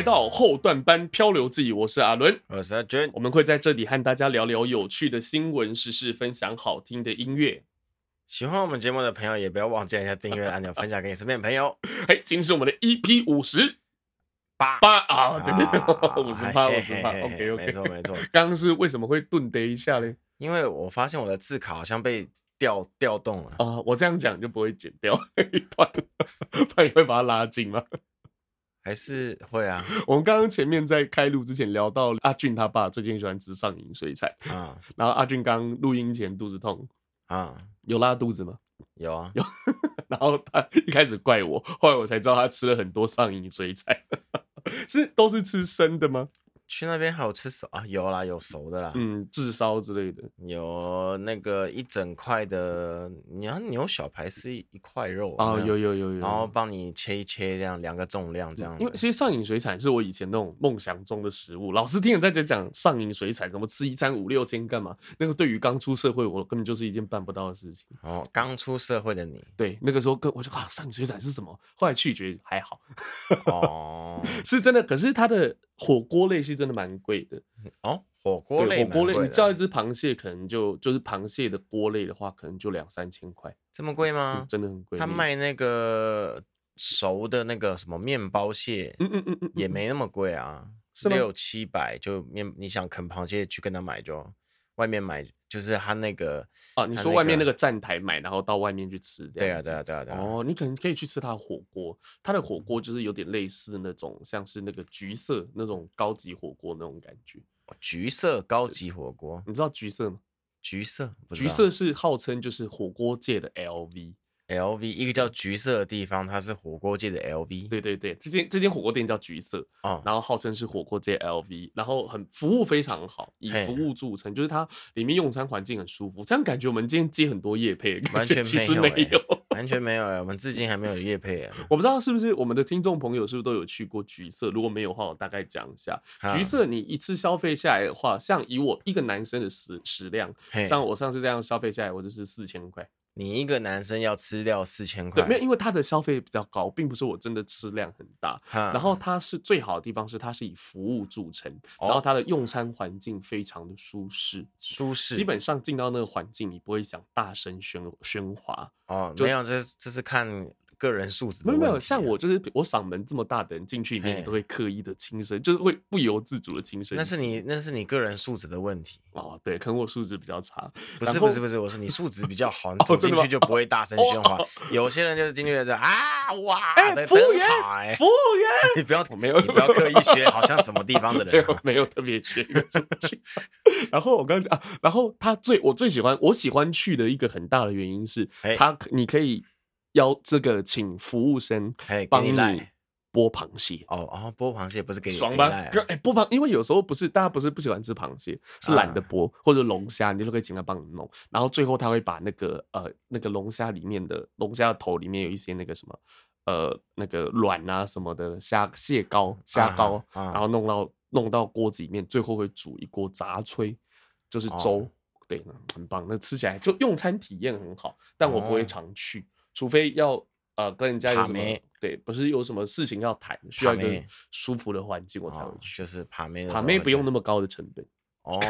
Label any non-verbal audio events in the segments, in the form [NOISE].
迎来到后段班漂流记，我是阿伦，我是阿娟，我们会在这里和大家聊聊有趣的新闻时事，分享好听的音乐。喜欢我们节目的朋友，也不要忘记按下订阅按钮，分享给你身边的朋友。嘿，今天是我们的 EP 五十八八啊，对对对，五十八五十八，OK OK，没错没错。刚刚是为什么会顿跌一下呢？因为我发现我的字卡好像被调调动了啊，我这样讲就不会剪掉 [LAUGHS] 一段，怕你会把它拉近吗？还是会啊。我们刚刚前面在开录之前聊到阿俊他爸最近喜欢吃上瘾水菜啊，然后阿俊刚录音前肚子痛啊，有拉肚子吗？有啊，有。[LAUGHS] 然后他一开始怪我，后来我才知道他吃了很多上瘾水菜，[LAUGHS] 是都是吃生的吗？去那边还有吃熟啊？有啦，有熟的啦，嗯，炙烧之类的，有那个一整块的，你要牛小排是一块肉啊，有有有有，然后帮你切一切，这样两个重量这样。因为其实上瘾水产是我以前那种梦想中的食物。老师听了在这讲上瘾水产，怎么吃一餐五六千干嘛？那个对于刚出社会我根本就是一件办不到的事情。哦，刚出社会的你，对，那个时候跟我就啊，上瘾水产是什么？后来去觉得还好。哦，[LAUGHS] 是真的，可是它的。火锅类是真的蛮贵的哦，火锅类，火锅类，你叫一只螃蟹可能就就是螃蟹的锅类的话，可能就两三千块，这么贵吗？嗯？真的很贵。他卖那个熟的那个什么面包蟹，嗯嗯嗯嗯，也没那么贵啊，六七百就面，你想啃螃蟹去跟他买就。外面买就是他那个哦，你说外面那个站台买，然后到外面去吃，对啊，对啊，对啊，对啊。哦，你可能可以去吃他的火锅，他的火锅就是有点类似那种，像是那个橘色那种高级火锅那种感觉。橘色高级火锅，你知道橘色吗？橘色，橘色是号称就是火锅界的 LV。L V 一个叫橘色的地方，它是火锅界的 L V。对对对，这间这间火锅店叫橘色，哦，然后号称是火锅界 L V，然后很服务非常好，以服务著称，就是它里面用餐环境很舒服。这样感觉我们今天接很多夜配，完全其实没有，完全没有哎，我们至今还没有夜配哎。我不知道是不是我们的听众朋友是不是都有去过橘色？如果没有的话，我大概讲一下，橘色你一次消费下来的话，像以我一个男生的食食量，像我上次这样消费下来，我就是四千块。你一个男生要吃掉四千块？对，没有，因为他的消费比较高，并不是我真的吃量很大。然后它是最好的地方是它是以服务著称，然后它的用餐环境非常的舒适，舒适。基本上进到那个环境，你不会想大声喧喧哗。哦，没有，这这是看。个人素质、啊、没有没有，像我就是我嗓门这么大的人进去里面，都会刻意的轻声，就是会不由自主的轻声。那是你那是你个人素质的问题哦，对，可能我素质比较差。不是不是不是，我说你素质比较好，[LAUGHS] 你走进去就不会大声喧哗。有些人就是进去在啊哇，[LAUGHS] 服务员，服务员，你不要没有，你不要刻意学，好像什么地方的人、啊 [LAUGHS] 没，没有特别学。然后我刚刚讲啊，然后他最我最喜欢我喜欢去的一个很大的原因是，他你可以。要这个，请服务生帮你剥螃蟹哦哦，剥螃蟹不是给你爽吧？哎，剥螃，因为有时候不是大家不是不喜欢吃螃蟹，是懒得剥，或者龙虾，你就可以请他帮你弄。然后最后他会把那个呃那个龙虾里面的龙虾的头里面有一些那个什么呃那个卵啊什么的虾蟹膏虾膏，然后弄到弄到锅子里面，最后会煮一锅杂炊，就是粥，对，很棒。那吃起来就用餐体验很好，但我不会常去。除非要呃跟人家有什么对，不是有什么事情要谈，需要一个舒服的环境，我才会去。就是爬妹，爬妹不用那么高的成本 [LAUGHS] [LAUGHS] 哦。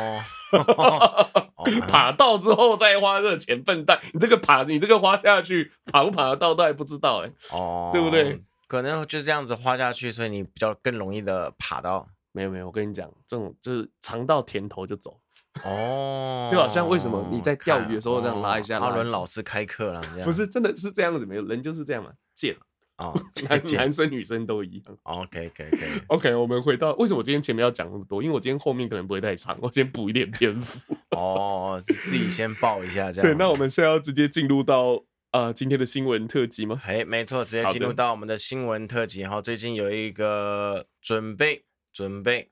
爬到之后再花这个钱，笨蛋！你这个爬，你这个花下去，爬不爬得到都还不知道哎。哦，对不对？可能就这样子花下去，所以你比较更容易的爬到。没有没有，我跟你讲，这种就是尝到甜头就走。哦，就好像为什么你在钓鱼的时候这样拉一下，阿伦老师开课了，不是真的是这样子，没有人就是这样嘛，贱 [LAUGHS] 啊，男男生女生都一样。OK OK OK OK，我们回到为什么我今天前面要讲那么多？因为我今天后面可能不会太长，[LAUGHS] 我先补一点篇幅。哦，自己先报一下这样。对，那我们现在要直接进入到呃今天的新闻特辑吗？哎，没错，直接进入到我们的新闻特辑。然后最近有一个准备准备。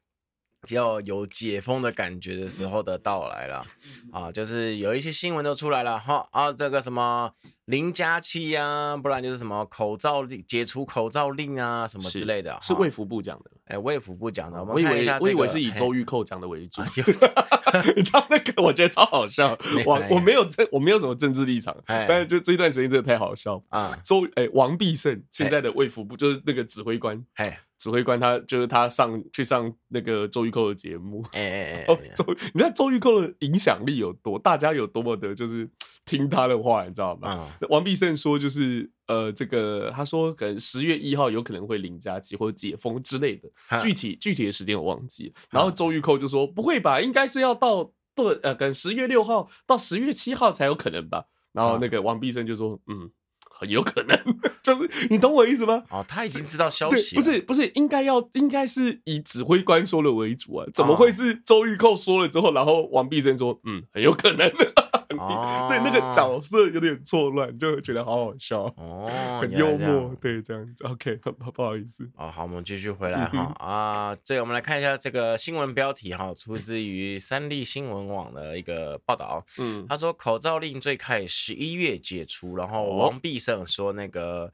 要有解封的感觉的时候的到来了，啊，就是有一些新闻都出来了哈，啊，这个什么零加七呀，不然就是什么口罩令解除口罩令啊，什么之类的，是卫福部讲的，哎，卫福部讲的，我以为我以为是以周玉蔻讲的为主，[LAUGHS] [LAUGHS] 你知道那个我觉得超好笑，[LAUGHS] 我我没有政我没有什么政治立场，但是就这一段时间真的太好笑啊，周哎王必胜现在的卫福部就是那个指挥官，哎。指挥官他就是他上去上那个周玉蔻的节目，哎哎哎，[LAUGHS] 哦，周，你知道周玉蔻的影响力有多，大家有多么的，就是 [TSK] 听他的话，你知道吗？嗯、王必胜说就是呃，这个他说可能十月一号有可能会零加七或者解封之类的，嗯、具体具体的时间我忘记。然后周玉蔻就说不会吧，应该是要到对呃，可能十月六号到十月七号才有可能吧。然后那个王必胜就说嗯。很有可能，[LAUGHS] 就是你懂我意思吗？哦，他已经知道消息，不是不是，应该要应该是以指挥官说了为主啊，怎么会是周玉蔻说了之后，然后王必胜说，嗯，很有可能。哦、[LAUGHS] 对，那个角色有点错乱，就觉得好好笑哦，很幽默，对，这样子。[LAUGHS] OK，不不好意思。哦，好，我们继续回来哈啊，这我们来看一下这个新闻标题哈，出自于三立新闻网的一个报道。嗯，他说口罩令最快十一月解除，然后王必胜说那个。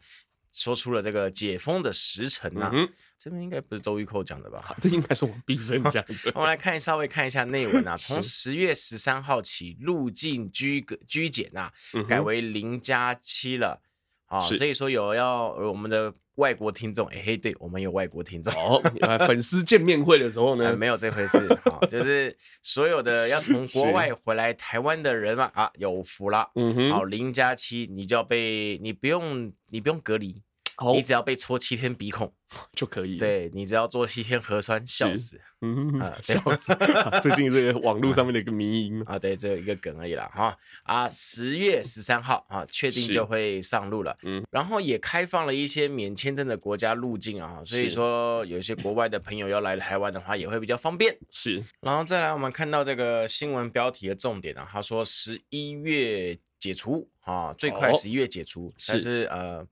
说出了这个解封的时辰呐、啊，嗯、哼这边应该不是周玉蔻讲的吧？[LAUGHS] 这应该是王必胜讲的。[LAUGHS] 我们来看稍微看一下内文啊，[LAUGHS] 从十月十三号起入境居居检啊，嗯、改为零加七了啊，所以说有要我们的。外国听众，哎、欸、嘿，对我们有外国听众哦。粉丝见面会的时候呢，呃、没有这回事啊，就是所有的要从国外回来台湾的人嘛，啊，有福了，嗯哼，好，零加七，你就要被，你不用，你不用隔离。你只要被戳七天鼻孔 [LAUGHS] 就可以，对，你只要做七天核酸，笑死，嗯，[LAUGHS] 笑死。[LAUGHS] 最近这个网络上面的一个迷因。啊，对，只有一个梗而已啦，哈。啊，十月十三号啊，确定就会上路了，嗯，然后也开放了一些免签证的国家入境啊，所以说有一些国外的朋友要来台湾的话，也会比较方便，是。然后再来，我们看到这个新闻标题的重点啊，他说十一月。解除啊，最快十一月解除，哦、但是，是呃，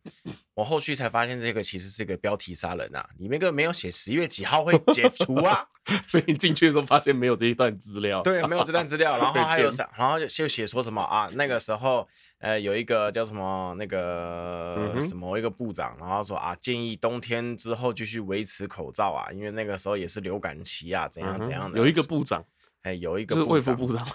我后续才发现这个其实是个标题杀人啊，里面个没有写十一月几号会解除啊，[LAUGHS] 所以你进去的时候发现没有这一段资料，对，没有这段资料，[LAUGHS] 然后还有啥，然后就就写说什么啊，那个时候呃有一个叫什么那个、嗯、什么一个部长，然后说啊建议冬天之后继续维持口罩啊，因为那个时候也是流感期啊，怎样怎样的，有一个部长，哎，有一个是卫福部长。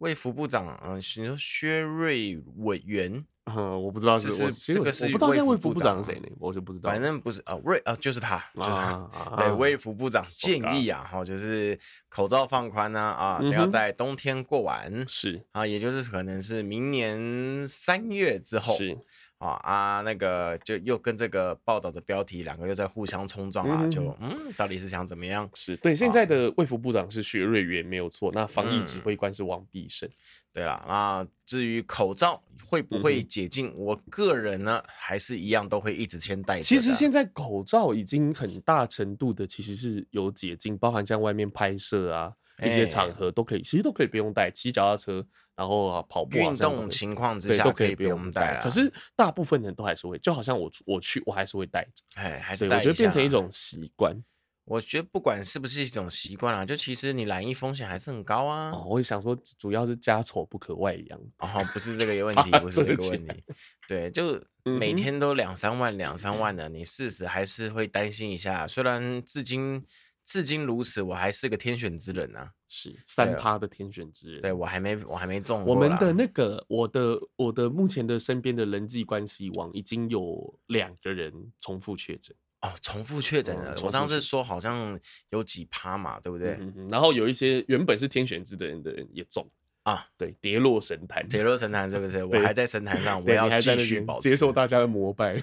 卫福部长，嗯，你说薛瑞委员，[LAUGHS] 嗯，我不知道是，是这个是，我不知道现在卫福部长是谁呢？我就不知道，反正不是啊，瑞啊，就是他，就是他，对，卫福部长建议啊，哈，就是口罩放宽呢，啊，都要在冬天过完，是啊，也就是可能是明年三月之后，是。啊啊，那个就又跟这个报道的标题两个又在互相冲撞啊，就嗯，到底是想怎么样？是对，现在的卫福部长是薛瑞元没有错，那防疫指挥官是王必胜。对了，那至于口罩会不会解禁，我个人呢还是一样都会一直先戴着。其实现在口罩已经很大程度的其实是有解禁，包含像外面拍摄啊一些场合都可以，其实都可以不用戴，骑脚踏车。然后啊，跑步运动情况之下都可以不用戴，可是大部分人都还是会，就好像我我去我还是会戴着，哎，还是戴。我觉得变成一种习惯。我觉得不管是不是一种习惯啊，就其实你染疫风险还是很高啊。哦，我也想说，主要是家丑不可外扬。哦，不是这个 [LAUGHS] 问题，不是这个问题。对，就 [LAUGHS] 每天都两三万两三万的，你事实还是会担心一下。虽然至今。至今如此，我还是个天选之人啊！是三趴的天选之人。对，我还没，我还没中。我们的那个，我的我的目前的身边的人际关系网已经有两个人重复确诊哦，重复确诊了。我上次说好像有几趴嘛，对不对？然后有一些原本是天选之的人的人也中。啊，对，跌落神坛，跌落神坛是不是？我还在神坛上，我要继续保持接受大家的膜拜，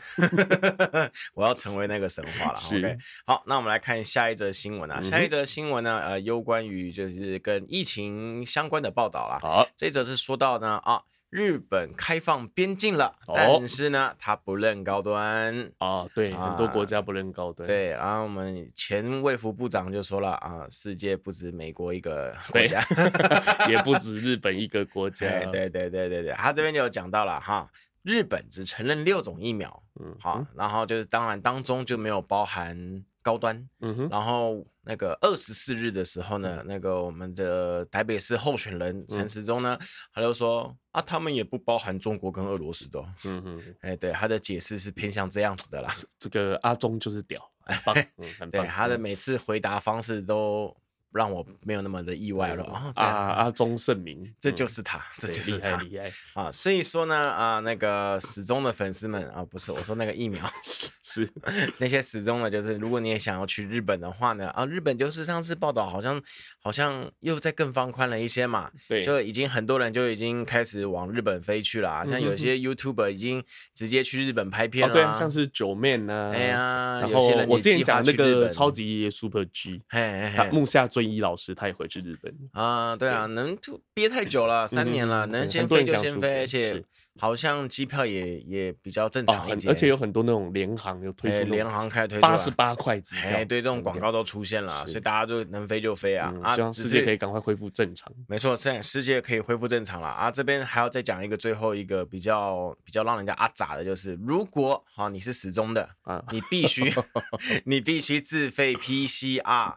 [LAUGHS] 我要成为那个神话了。OK，好，那我们来看下一则新闻啊。下一则新闻呢，呃，有关于就是跟疫情相关的报道啦。好，这则是说到呢啊。日本开放边境了，但是呢，他不认高端啊。对，很多国家不认高端。对，然后我们前卫福部长就说了啊，世界不止美国一个国家，[LAUGHS] 也不止日本一个国家。[LAUGHS] 对对对对对，他这边就有讲到了哈，日本只承认六种疫苗，嗯，好，然后就是当然当中就没有包含。高端，嗯哼，然后那个二十四日的时候呢，那个我们的台北市候选人陈时中呢，他就说啊，他们也不包含中国跟俄罗斯的，嗯哼，哎，对，他的解释是偏向这样子的啦。这个阿中就是屌，很棒，[LAUGHS] 对，他的每次回答方式都让我没有那么的意外了啊！啊，阿钟盛明，[LAUGHS] 这就是他，这就是他，厉害。啊！所以说呢，啊，那个始终的粉丝们啊，不是我说那个疫苗 [LAUGHS] 是是那些始终的，就是如果你也想要去日本的话呢，啊，日本就是上次报道好像好像又在更放宽了一些嘛，对，就已经很多人就已经开始往日本飞去了啊，像有些 YouTuber 已经直接去日本拍片了，对，像是九面呢，哎呀，然后我之前讲那个超级 Super G，他木下尊一老师他也回去日本啊，对啊，能就憋太久了，三年了，能先飞就先飞，而且好像机票也也比较正常一点，而且有很多那种联航有推出，联航开推八十八块机票，哎，对，这种广告都出现了，所以大家就能飞就飞啊啊！希望世界可以赶快恢复正常。没错，现在世界可以恢复正常了啊！这边还要再讲一个最后一个比较比较让人家啊咋的，就是如果好你是死忠的啊，你必须 [LAUGHS] 你必须自费 PCR。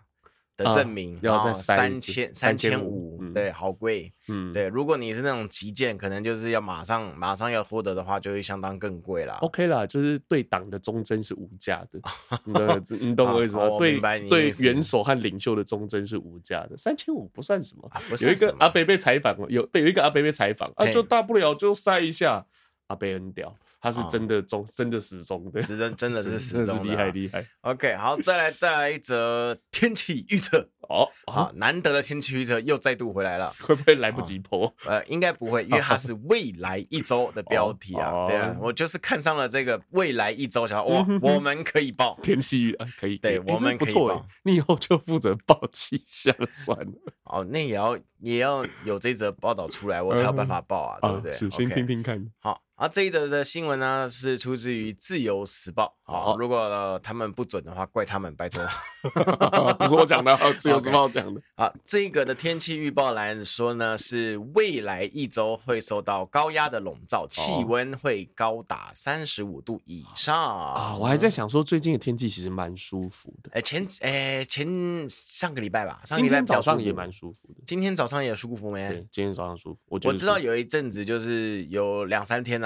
的证明要在三千三千五，对，好贵，嗯，对。如果你是那种急件，可能就是要马上马上要获得的话，就会相当更贵啦。OK 啦，就是对党的忠贞是无价的，[LAUGHS] 你你懂我意思吗？对对，元首和领袖的忠贞是无价的，三千五不算什么。有一个阿北被采访，有有一个阿北被采访啊，就大不了就塞一下，阿北很屌。他是真的忠，真的死忠，对，是真真的是死忠，厉害厉害。OK，好，再来再来一则天气预测哦，好，[LAUGHS] 难得的天气预测又再度回来了，[LAUGHS] 会不会来不及播？呃，应该不会，因为它是未来一周的 [LAUGHS] 标题啊。对啊，我就是看上了这个未来一周，想哇，我们可以报天气预，可以，对，我们可以报。你以后就负责报气象算了。哦，那也要也要有这则报道出来，我才有办法报啊，对不对？先听听看。好。啊，这一则的新闻呢是出自于《自由时报》。好，如果、呃、他们不准的话，怪他们，拜托。[LAUGHS] 不是我讲的，《自由时报》[LAUGHS] 讲的。啊，这个的天气预报来说呢，是未来一周会受到高压的笼罩，气温会高达三十五度以上啊。我还在想说，最近的天气其实蛮舒服的。哎，前哎前上个礼拜吧，上个礼拜早上也蛮舒服的。今天早上也舒服没？对，今天早上舒服。我我知道有一阵子就是有两三天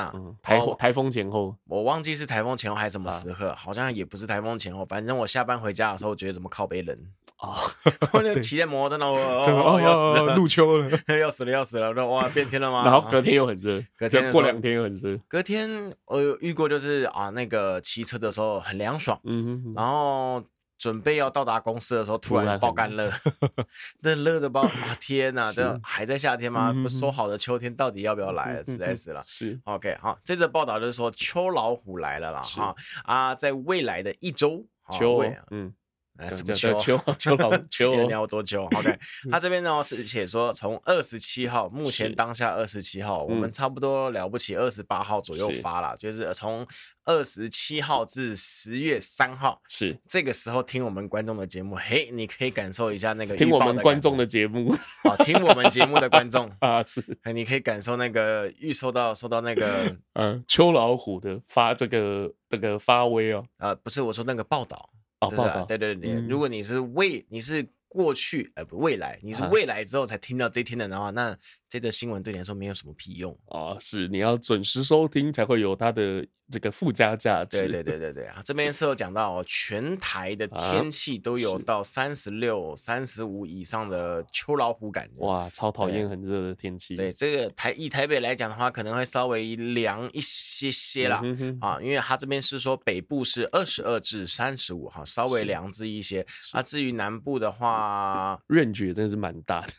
台风台风前后，我忘记是台风前后还是什么时刻，好像也不是台风前后，反正我下班回家的时候，觉得怎么靠北冷啊，[LAUGHS] 我那骑在摩托车，哦，要死了，入秋了，[LAUGHS] 要死了，要死了，哇，变天了吗？然后隔天又很热，[LAUGHS] 隔天过两天又很热，隔天我有遇过，就是啊，那个骑车的时候很凉爽，嗯，然后。准备要到达公司的时候，突然爆干热，[LAUGHS] 那热的爆啊！天哪，这还在夏天吗？不说好的秋天到底要不要来了？实在 [LAUGHS] 是了。是 OK，好，这则报道就是说秋老虎来了啦，哈啊，在未来的一周，秋嗯。哎，什么秋秋 [LAUGHS] 秋老秋？你要多久？OK，他这边呢是写说，从二十七号，目前当下二十七号，我们差不多了不起二十八号左右发了，就是从二十七号至十月三号，是。这个时候听我们观众的节目，嘿，你可以感受一下那个听我们观众的节目。啊，听我们节目的观众 [LAUGHS] 啊，是，你可以感受那个预收到收到那个嗯秋老虎的发这个这个发威哦，啊，不是我说那个报道。报道。对对对，如果你是未你是过去呃不未来，你是未来之后才听到这天的的话，那这个新闻对你来说没有什么屁用啊。[LAUGHS] 是你要准时收听才会有它的这个附加价值。对 [LAUGHS] 对对对对啊，这边是有讲到哦，全台的天气都有到三十六、三十五以上的秋老虎感觉。哇，超讨厌很热的天气。对这个台以台北来讲的话，可能会稍微凉一些些啦啊，因为它这边是说北部是二十二至三十五哈，稍微凉之一些。啊，至于南部的话，range 真的是蛮大的。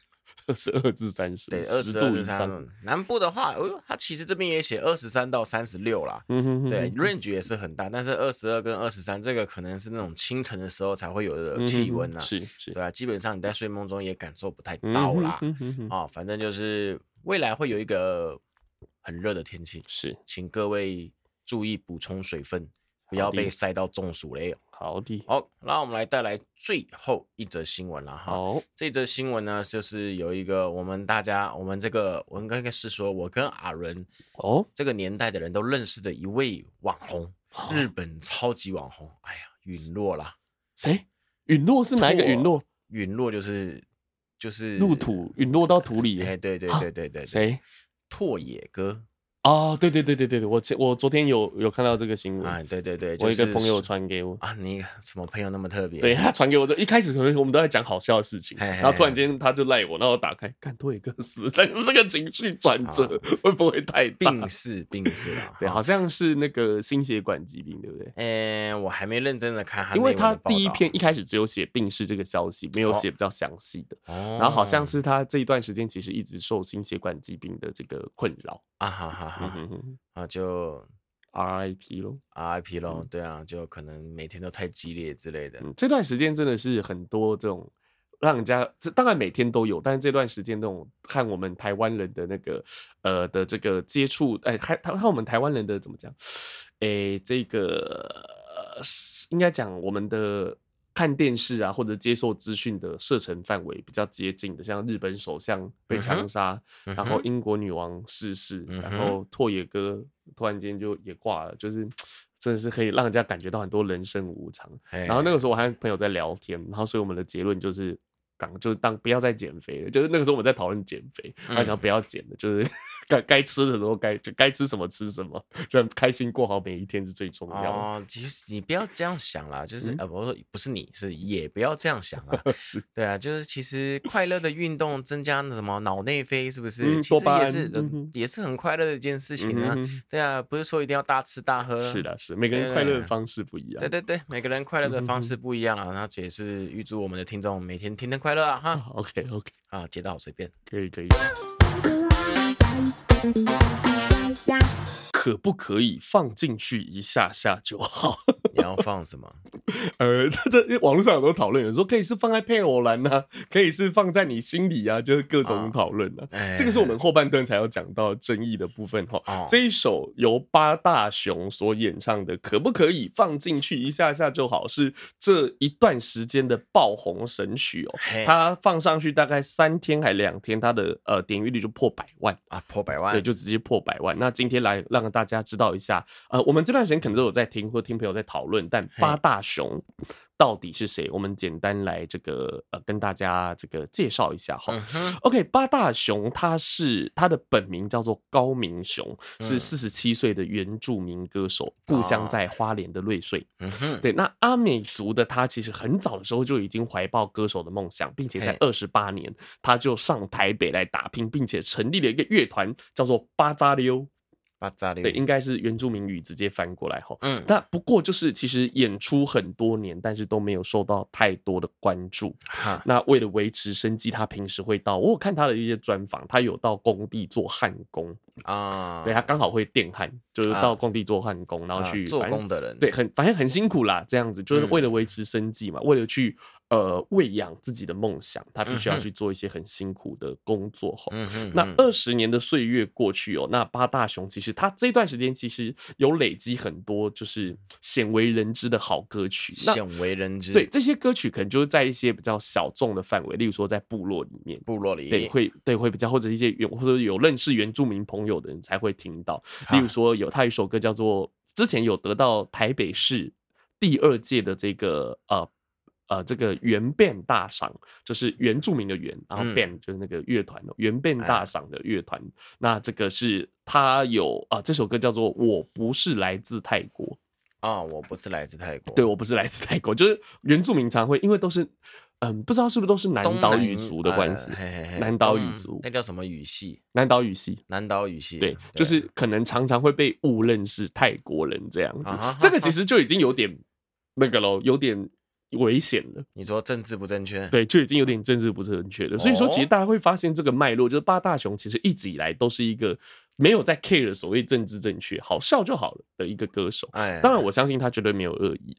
二十二至三十，对，二十度以上。南部的话，哦，它其实这边也写二十三到三十六啦。嗯哼，对，range 也是很大，但是二十二跟二十三这个可能是那种清晨的时候才会有的气温啊。是是，对啊，基本上你在睡梦中也感受不太到啦。啊，反正就是未来会有一个很热的天气，是，请各位注意补充水分，不要被晒到中暑嘞。好的，好，那我们来带来最后一则新闻了哈。好，这则新闻呢，就是有一个我们大家，我们这个我应该是说，我跟阿伦哦，这个年代的人都认识的一位网红，日本超级网红。哎呀，陨落啦，谁？陨落是哪一个陨落？陨落就是就是入土，陨落到土里。哎，对对对对对，谁？拓野哥。哦，对对对对对对，我前我昨天有有看到这个新闻，啊，对对对，我一个朋友传给我啊，你什么朋友那么特别？对他传给我的，一开始可能我们都在讲好笑的事情，然后突然间他就赖我，然后我打开，看多一个死，但是这个情绪转折会不会太大？病逝病逝啊，对，好像是那个心血管疾病，对不对？嗯，我还没认真的看，因为他第一篇一开始只有写病逝这个消息，没有写比较详细的，然后好像是他这一段时间其实一直受心血管疾病的这个困扰啊，哈哈哈。啊，就 RIP 咯，RIP 咯，嗯、对啊，就可能每天都太激烈之类的。嗯、这段时间真的是很多这种让人家，这当然每天都有，但是这段时间那种看我们台湾人的那个呃的这个接触，哎，看看我们台湾人的怎么讲？哎，这个应该讲我们的。看电视啊，或者接受资讯的射程范围比较接近的，像日本首相被枪杀，嗯、然后英国女王逝世，嗯、然后拓野哥突然间就也挂了，就是 [TSK] 真的是可以让人家感觉到很多人生无常。然后那个时候我还跟朋友在聊天，然后所以我们的结论就是。讲就是当不要再减肥了，就是那个时候我们在讨论减肥，他想不要减了，就是该该吃的时候该就该吃什么吃什么，就开心过好每一天是最重要的。哦，其实你不要这样想啦，就是呃，我说不是你是也不要这样想啊，[LAUGHS] 是对啊，就是其实快乐的运动增加什么脑内啡是不是？其实也是也是很快乐的一件事情啊。对啊，不是说一定要大吃大喝。是的，是每个人快乐的方式不一样。对对对，每个人快乐的方式不一样啊。那这也是预祝我们的听众每天天天快乐啊！哈，OK OK，啊，接到随便，可以可以。Yeah. 可不可以放进去一下下就好？[LAUGHS] 你要放什么？[LAUGHS] 呃，他这网络上有很多讨论，有人说可以是放在配偶栏呐，[LAUGHS] 可以是放在你心里啊，就是各种讨论呢。这个是我们后半段才要讲到争议的部分哈。哦、这一首由八大雄所演唱的，可不可以放进去一下下就好？是这一段时间的爆红神曲哦。它放上去大概三天还两天，它的呃点阅率就破百万啊，破百万，对，就直接破百万。那今天来让。大家知道一下，呃，我们这段时间可能都有在听或听朋友在讨论，但八大雄到底是谁？我们简单来这个呃跟大家这个介绍一下哈。嗯、OK，八大雄他是他的本名叫做高明雄，是四十七岁的原住民歌手，故乡在花莲的瑞穗。嗯，对，那阿美族的他其实很早的时候就已经怀抱歌手的梦想，并且在二十八年他就上台北来打拼，并且成立了一个乐团，叫做巴扎溜。对，应该是原住民语直接翻过来哈。嗯，那不过就是其实演出很多年，但是都没有受到太多的关注。哈，那为了维持生计，他平时会到，我有看他的一些专访，他有到工地做焊工啊。对，他刚好会电焊，就是到工地做焊工，然后去做工的人，对，很反正很辛苦啦。这样子就是为了维持生计嘛，为了去。呃，喂养自己的梦想，他必须要去做一些很辛苦的工作。吼，那二十年的岁月过去哦，那八大雄其实他这段时间其实有累积很多就是鲜为人知的好歌曲。鲜为人知，对这些歌曲可能就是在一些比较小众的范围，例如说在部落里面，部落里面对会对会比较或者一些有或者有认识原住民朋友的人才会听到。例如说有他一首歌叫做之前有得到台北市第二届的这个呃。呃，这个原 band 大赏就是原住民的原，然后 band 就是那个乐团的原 band 大赏的乐团。那这个是他有啊，这首歌叫做《我不是来自泰国》啊，我不是来自泰国，对，我不是来自泰国，就是原住民常会因为都是嗯，不知道是不是都是南岛语族的关系，南岛语族那叫什么语系？南岛语系，南岛语系，对，就是可能常常会被误认是泰国人这样子。这个其实就已经有点那个喽，有点。危险了，你说政治不正确？对，就已经有点政治不正确了。所以说，其实大家会发现这个脉络，就是八大雄其实一直以来都是一个没有在 care 所谓政治正确，好笑就好了的一个歌手。哎，当然我相信他绝对没有恶意。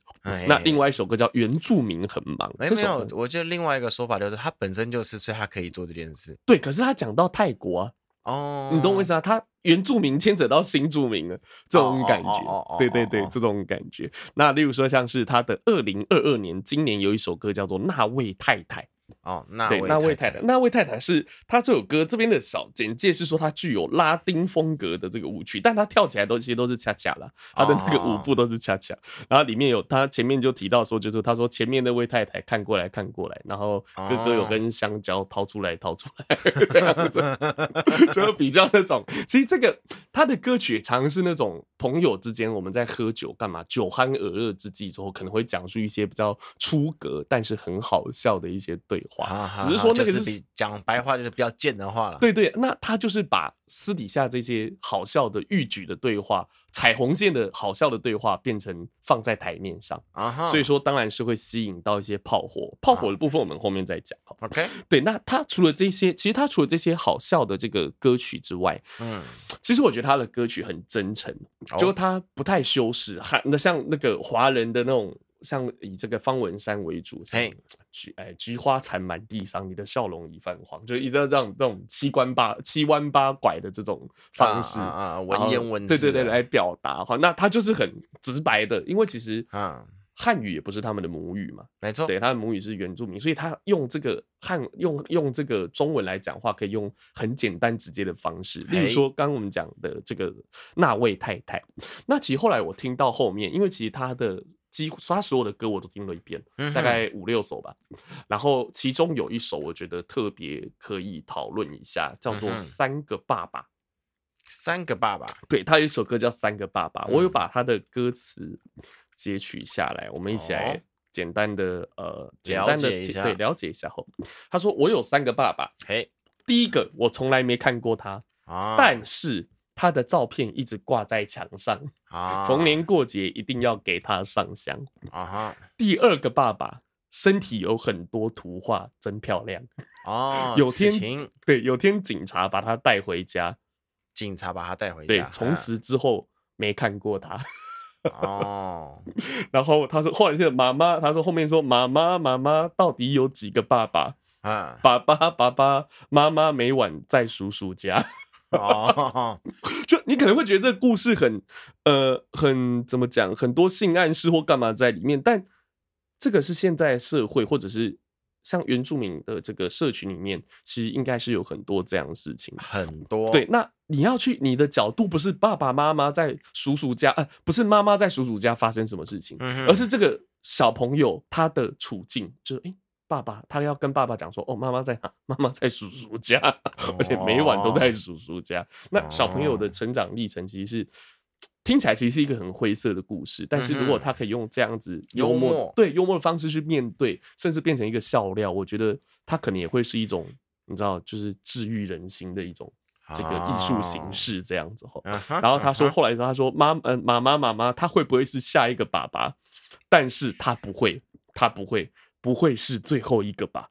那另外一首歌叫《原住民很忙》，没有，我觉得另外一个说法就是他本身就是，所以他可以做这件事。对，可是他讲到泰国啊。哦，你懂我意思啊？他原住民牵扯到新住民了，这种感觉，对对对，这种感觉。那例如说，像是他的二零二二年，今年有一首歌叫做《那位太太》，哦，那对，那位太太，那位太太是她这首歌这边的小简介是说她具有拉丁风格的这个舞曲，但她跳起来都其实都是恰恰啦，她的那个舞步都是恰恰。然后里面有他前面就提到说，就是他说前面那位太太看过来看过来，然后哥哥有根香蕉掏出来掏出来 [LAUGHS] 这样子，[LAUGHS] 就比较那种。其实这个他的歌曲常是那种朋友之间我们在喝酒干嘛，酒酣耳热之际之后，可能会讲述一些比较出格但是很好笑的一些对话。只是说那个是讲白话，就是比较贱的话了。对对，那他就是把私底下这些好笑的欲举的对话、彩虹线的好笑的对话，变成放在台面上啊。所以说，当然是会吸引到一些炮火。炮火的部分，我们后面再讲。OK，对。那他除了这些，其实他除了这些好笑的这个歌曲之外，嗯，其实我觉得他的歌曲很真诚，就他不太修饰，还那像那个华人的那种。像以这个方文山为主，[TSK] 哎，菊哎菊花残满地上，你的笑容已泛黄，就一个这样这种七弯八七弯八拐的这种方式啊，啊，文言文对对对来表达哈，那他就是很直白的，因为其实啊。汉语也不是他们的母语嘛，没错，对，他的母语是原住民，所以他用这个汉用用这个中文来讲话，可以用很简单直接的方式，例如说刚刚我们讲的这个那位太太，那其实后来我听到后面，因为其实他的。几乎他所有的歌我都听了一遍，大概五六首吧。然后其中有一首我觉得特别可以讨论一下，叫做《三个爸爸》。三个爸爸，对，他有一首歌叫《三个爸爸》，我有把他的歌词截取下来，我们一起来简单的呃简单的对了解一下。后他说：“我有三个爸爸，嘿，第一个我从来没看过他，但是。”他的照片一直挂在墙上 [LAUGHS] 啊，逢年过节一定要给他上香啊。第二个爸爸身体有很多图画，真漂亮哦。[LAUGHS] 有天对，有天警察把他带回家，警察把他带回家。对，从此之后没看过他。哦 [LAUGHS] 然后他说，后来是妈妈，他说后面说妈妈妈妈到底有几个爸爸啊？爸爸爸爸妈妈每晚在叔叔家。哦，[LAUGHS] 就你可能会觉得这个故事很，呃，很怎么讲，很多性暗示或干嘛在里面，但这个是现在社会或者是像原住民的这个社群里面，其实应该是有很多这样的事情，很多。对，那你要去你的角度不是爸爸妈妈在叔叔家，呃，不是妈妈在叔叔家发生什么事情，而是这个小朋友他的处境，就是诶。爸爸，他要跟爸爸讲说：“哦，妈妈在哪？[LAUGHS] 妈妈在叔叔家，而且每晚都在叔叔家。”那小朋友的成长历程其实是听起来其实是一个很灰色的故事，但是如果他可以用这样子幽默，对幽默的方式去面对，甚至变成一个笑料，我觉得他可能也会是一种你知道，就是治愈人心的一种这个艺术形式这样子哈。然后他说，后来他说：“妈，嗯，妈妈，妈妈，他会不会是下一个爸爸？但是他不会，他不会。”不会是最后一个吧？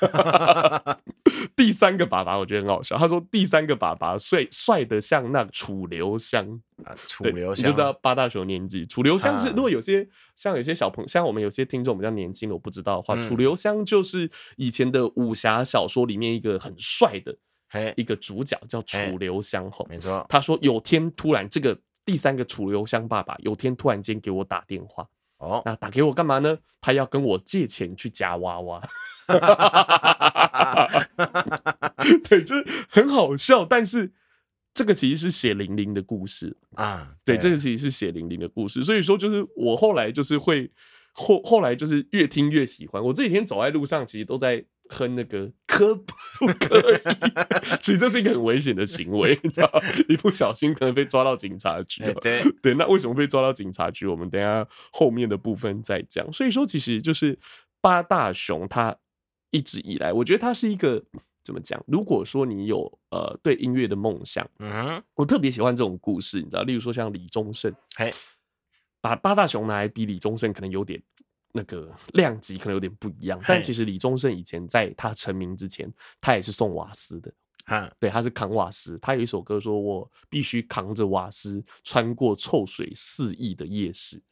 [LAUGHS] 第三个爸爸我觉得很好笑。他说第三个爸爸帅帅的像那楚留香啊，楚留香，你就知道八大雄年纪。楚留香是，如果有些像有些小朋友，像我们有些听众比较年轻的，我不知道的话，楚留香就是以前的武侠小说里面一个很帅的一个主角，叫楚留香。吼，没错。他说有天突然这个第三个楚留香爸爸有天突然间给我打电话。哦，那打给我干嘛呢？他要跟我借钱去夹娃娃，[LAUGHS] 对，就是很好笑。但是这个其实是血淋淋的故事啊，对，对，这个其实是血淋淋的故事。所以说，就是我后来就是会后后来就是越听越喜欢。我这几天走在路上，其实都在。哼那个可不可以？其实这是一个很危险的行为，[LAUGHS] 你知道，一不小心可能被抓到警察局。对对，那为什么被抓到警察局？我们等下后面的部分再讲。所以说，其实就是八大雄他一直以来，我觉得他是一个怎么讲？如果说你有呃对音乐的梦想，嗯，我特别喜欢这种故事，你知道，例如说像李宗盛，嘿，把八大雄拿来比李宗盛，可能有点。那个量级可能有点不一样，但其实李宗盛以前在他成名之前，他也是送瓦斯的，啊，对，他是扛瓦斯。他有一首歌说：“我必须扛着瓦斯穿过臭水四溢的夜市。”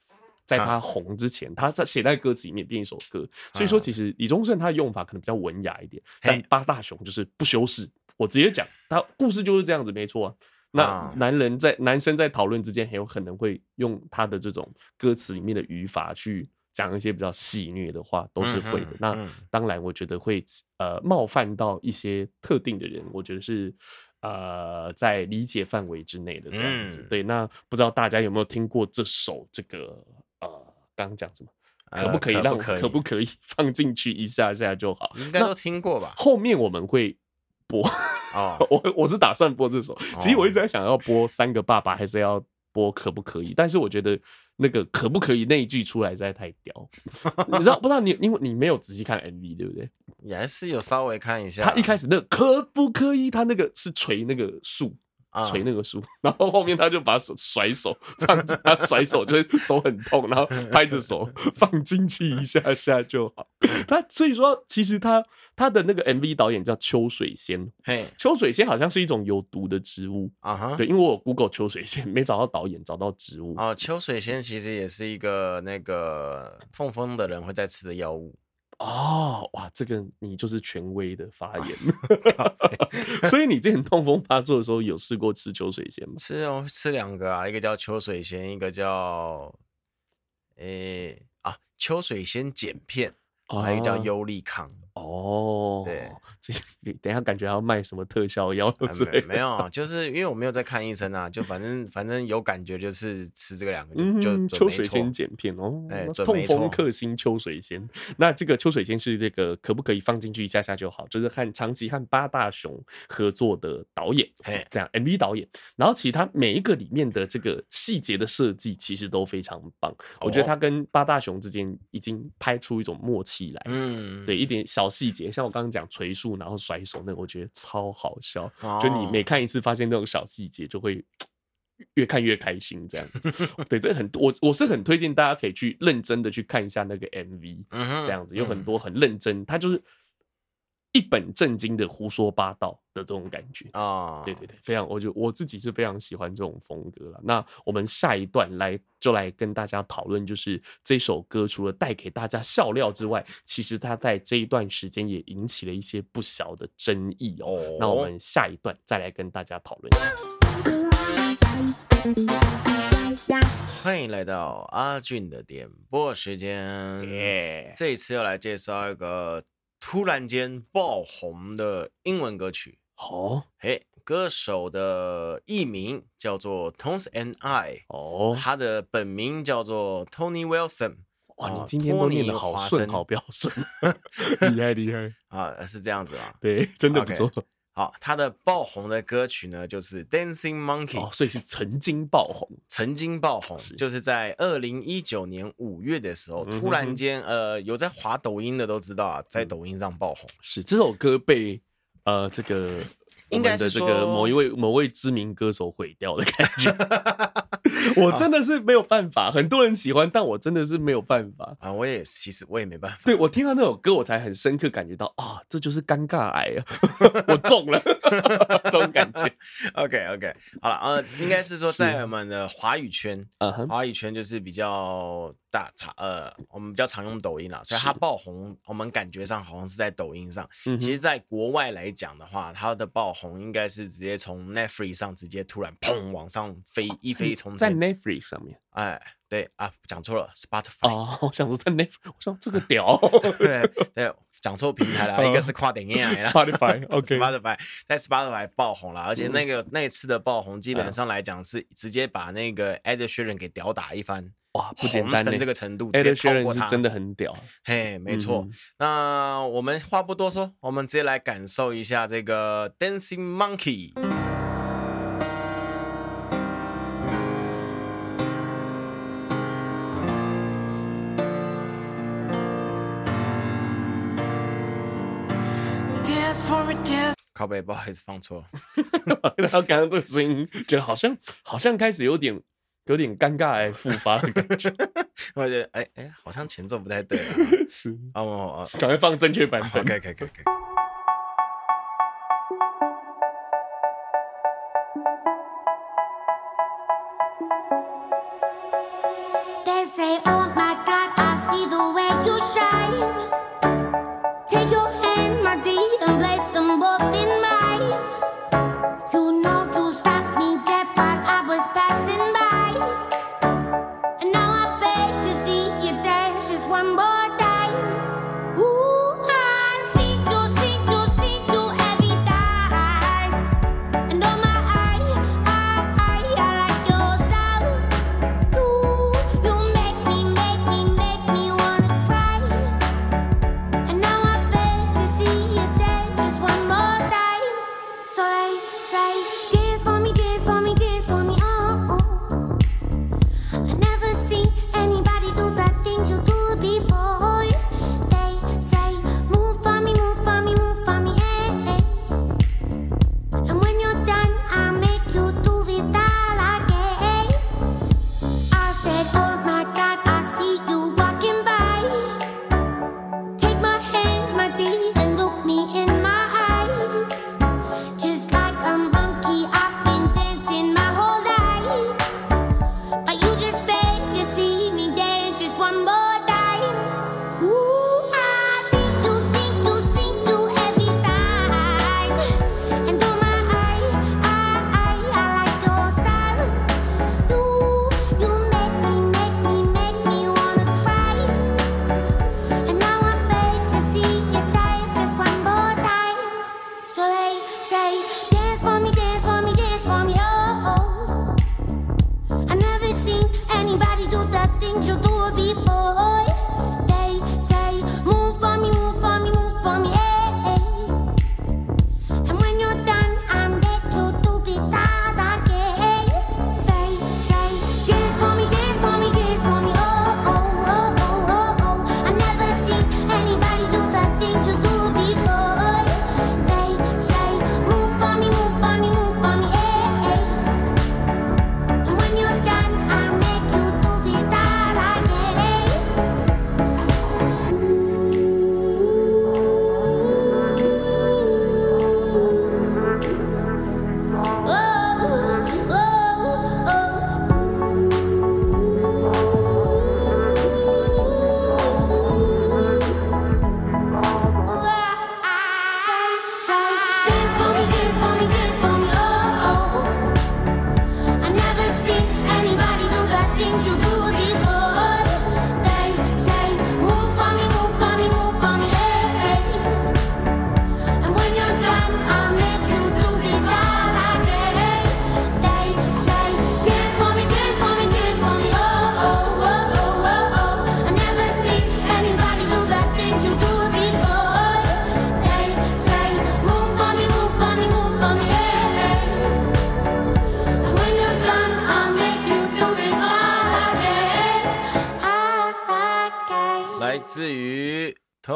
在他红之前，他在写在歌词里面变一首歌。所以说，其实李宗盛他的用法可能比较文雅一点，但八大雄就是不修饰。我直接讲，他故事就是这样子，没错啊。那男人在男生在讨论之间，很有可能会用他的这种歌词里面的语法去。讲一些比较戏谑的话，都是会的。嗯、那当然，我觉得会呃冒犯到一些特定的人，我觉得是呃在理解范围之内的这样子。嗯、对，那不知道大家有没有听过这首这个呃刚刚讲什么？可不可以让、呃、可，不可以 [LAUGHS] 放进去一下下就好？应该都听过吧？后面我们会播哦，[LAUGHS] 我我是打算播这首。其实我一直在想要播三个爸爸，还是要播可不可以？但是我觉得那个可不可以那一句出来实在太屌。你知道不知道你？因为你没有仔细看 MV 对不对？也还是有稍微看一下。他一开始那个可不可以？他那个是锤那个树。捶那个书，[LAUGHS] 然后后面他就把手甩手放着，他甩手就是手很痛，然后拍着手放进去一下下就好。他所以说，其实他他的那个 MV 导演叫秋水仙，嘿，秋水仙好像是一种有毒的植物啊哈。对，因为我有 Google 秋水仙，没找到导演，找到植物。啊，秋水仙其实也是一个那个痛风的人会在吃的药物。哦，哇，这个你就是权威的发言 [LAUGHS] [LAUGHS] 所以你之前痛风发作的时候有试过吃秋水仙吗？吃哦，吃两个啊，一个叫秋水仙，一个叫，诶、欸、啊，秋水仙碱片，还有一个叫优利康。哦，对，这等一下感觉要卖什么特效药之类的、啊、没，没有，就是因为我没有在看医生啊，就反正反正有感觉就是吃这个两个就，嗯、就秋水仙碱片哦，哎，痛风克星秋水仙。那这个秋水仙是这个可不可以放进去一下下就好？就是和长期和八大熊合作的导演，哎，这样 MV 导演。然后其他每一个里面的这个细节的设计其实都非常棒，哦、我觉得他跟八大熊之间已经拍出一种默契来，嗯，对，一点小。细节像我刚刚讲锤树，然后甩手那个，我觉得超好笑。Oh. 就你每看一次，发现那种小细节，就会越看越开心。这样子，对，这很我我是很推荐大家可以去认真的去看一下那个 MV，这样子有很多很认真，他就是。一本正经的胡说八道的这种感觉啊，对对对，非常，我就我自己是非常喜欢这种风格了。那我们下一段来就来跟大家讨论，就是这首歌除了带给大家笑料之外，其实它在这一段时间也引起了一些不小的争议哦。那我们下一段再来跟大家讨论。欢迎来到阿俊的点播时间，这一次要来介绍一个。突然间爆红的英文歌曲哦，嘿，歌手的艺名叫做 Tones and I 哦，他的本名叫做 Tony Wilson。哇，你今天都念的好顺，好标准，[LAUGHS] 厉害厉害啊！是这样子啊，对，真的不错。Okay. 好，他的爆红的歌曲呢，就是《Dancing Monkey》哦，所以是曾经爆红，曾经爆红，是就是在二零一九年五月的时候，突然间，呃，有在滑抖音的都知道啊，在抖音上爆红。是这首歌被呃这个应该是这个某一位某位知名歌手毁掉的感觉。[LAUGHS] 我真的是没有办法，很多人喜欢，但我真的是没有办法啊！我也其实我也没办法。对，我听到那首歌，我才很深刻感觉到啊，这就是尴尬癌啊！[LAUGHS] 我中了 [LAUGHS] 这种感觉。OK OK，好了，呃，应该是说在我们的华语圈，华语圈就是比较大常呃，我们比较常用抖音啦，所以它爆红，我们感觉上好像是在抖音上。其实，在国外来讲的话，它的爆红应该是直接从 Netflix 上直接突然砰往上飞，一飞从在 Netflix 上面，哎，对啊，讲错了，Spotify。哦，我想说在 Netflix，我说这个 [LAUGHS] 屌，对 [LAUGHS] 对，讲错平台了，一个是跨点音啊，Spotify，OK，Spotify [LAUGHS] 在 Spotify 爆红了，而且那个那次的爆红，基本上来讲是直接把那个 Ed Sheeran 给屌打一番，哇，不简单，这个程度，Ed Sheeran 是真的很屌，嘿，没错。那我们话不多说，我们直接来感受一下这个 Dancing Monkey。靠背，不好意思，放错了。[LAUGHS] 然后刚刚这个声音，觉得好像好像开始有点有点尴尬哎，复发的感觉。[LAUGHS] 我觉得哎哎，好像前奏不太对。[LAUGHS] 是，哦哦，赶快放正确版本。可以可以可以。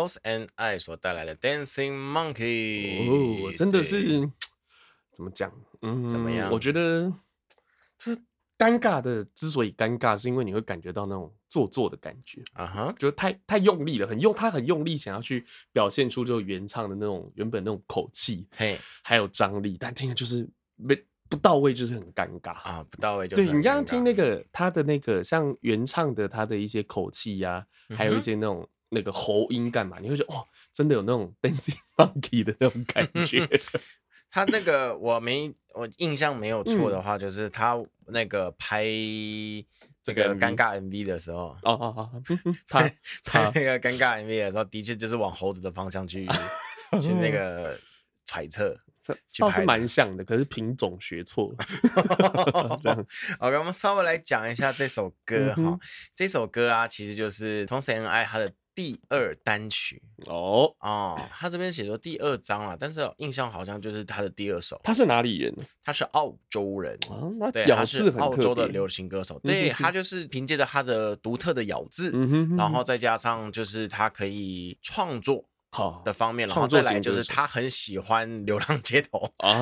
And I 所带来的 Dancing Monkey。哦，真的是 [TSK] 怎么讲？嗯，怎么样？我觉得就是尴尬的，之所以尴尬，是因为你会感觉到那种做作的感觉，啊哈，就是太太用力了，很用，他很用力想要去表现出就原唱的那种原本那种口气，嘿。还有张力，但听着就是没不到位，就是很尴尬。啊，不到位就是你刚刚听那个他的那个像原唱的他的一些口气呀、嗯还有一些那种那个喉音干嘛，你会觉得哦，真的有那种 dancing [LAUGHS] monkey 的那种感 [LAUGHS] 觉。[LAUGHS] 他那个我没我印象没有错嗯的话，就是他那个拍这个尴尬 MV 的时候，哦哦哦，拍拍那个尴尬 MV 的时候，的确就是往猴子的方向去去那个揣测。这倒是蛮像的，可是品种学错了，这样 OK，我们稍微来讲一下这首歌哈、嗯这首歌啊，其实就是《同 C N I》他的第二单曲哦。哦。他这边写说第二章啊，但是印象好像就是他的第二首。他是哪里人呢？他是澳洲人，啊，那对，咬他是澳洲的流行歌手。嗯对他就是凭借着他的独特的咬字，嗯哼哼然后再加上就是他可以创作好的方面，然后再来就是他很喜欢流浪街头。啊，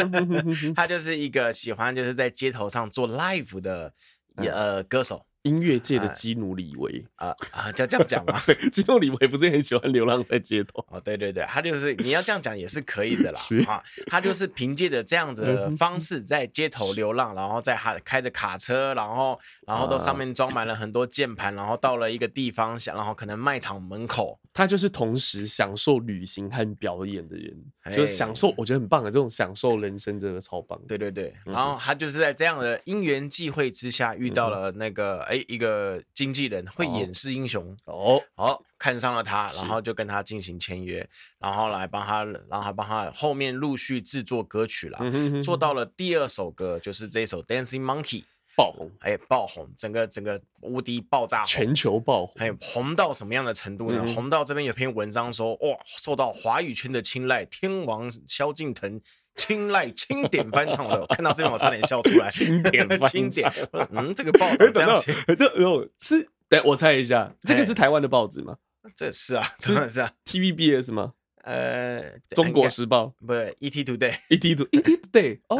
[LAUGHS] 他就是一个喜欢就是在街头上做 live 的嗯呃歌手音乐界的哎基努里维，啊啊，就这样讲嘛。[LAUGHS] 对，基努里维不是很喜欢流浪在街头？哦，对对对，他就是你要这样讲也是可以的啦 [LAUGHS] 是啊，他就是凭借着这样子的方式在街头流浪，然后在他开着卡车，然后然后都上面装满了很多键盘，然后到了一个地方想，然后可能卖场门口，他就是同时享受旅行和表演的人，哎就是享受，我觉得很棒的这种享受人生，真的超棒。对对对，嗯然后他就是在这样的因缘际会之下遇到了那个哎一个经纪人会演示英雄。哦，好，看上了他，然后就跟他进行签约，然后来帮他，然后还帮他后面陆续制作歌曲啦，嗯哼哼做到了第二首歌，就是这首《Dancing Monkey》，爆红，哎，爆红，整个整个无敌爆炸，全球爆红，还有红到什么样的程度呢？嗯红到这边有篇文章说，哇，受到华语圈的青睐，天王萧敬腾。青睐经典翻唱的，我看到这边我差点笑出来。经典翻唱经典，嗯，这个报纸这样写，对，有是，对，我猜一下，这个是台湾的报纸吗这是啊，真的是啊，？TVBS 吗？呃，中国时报不是 ET Today》，《ET Today》，ET Today，哦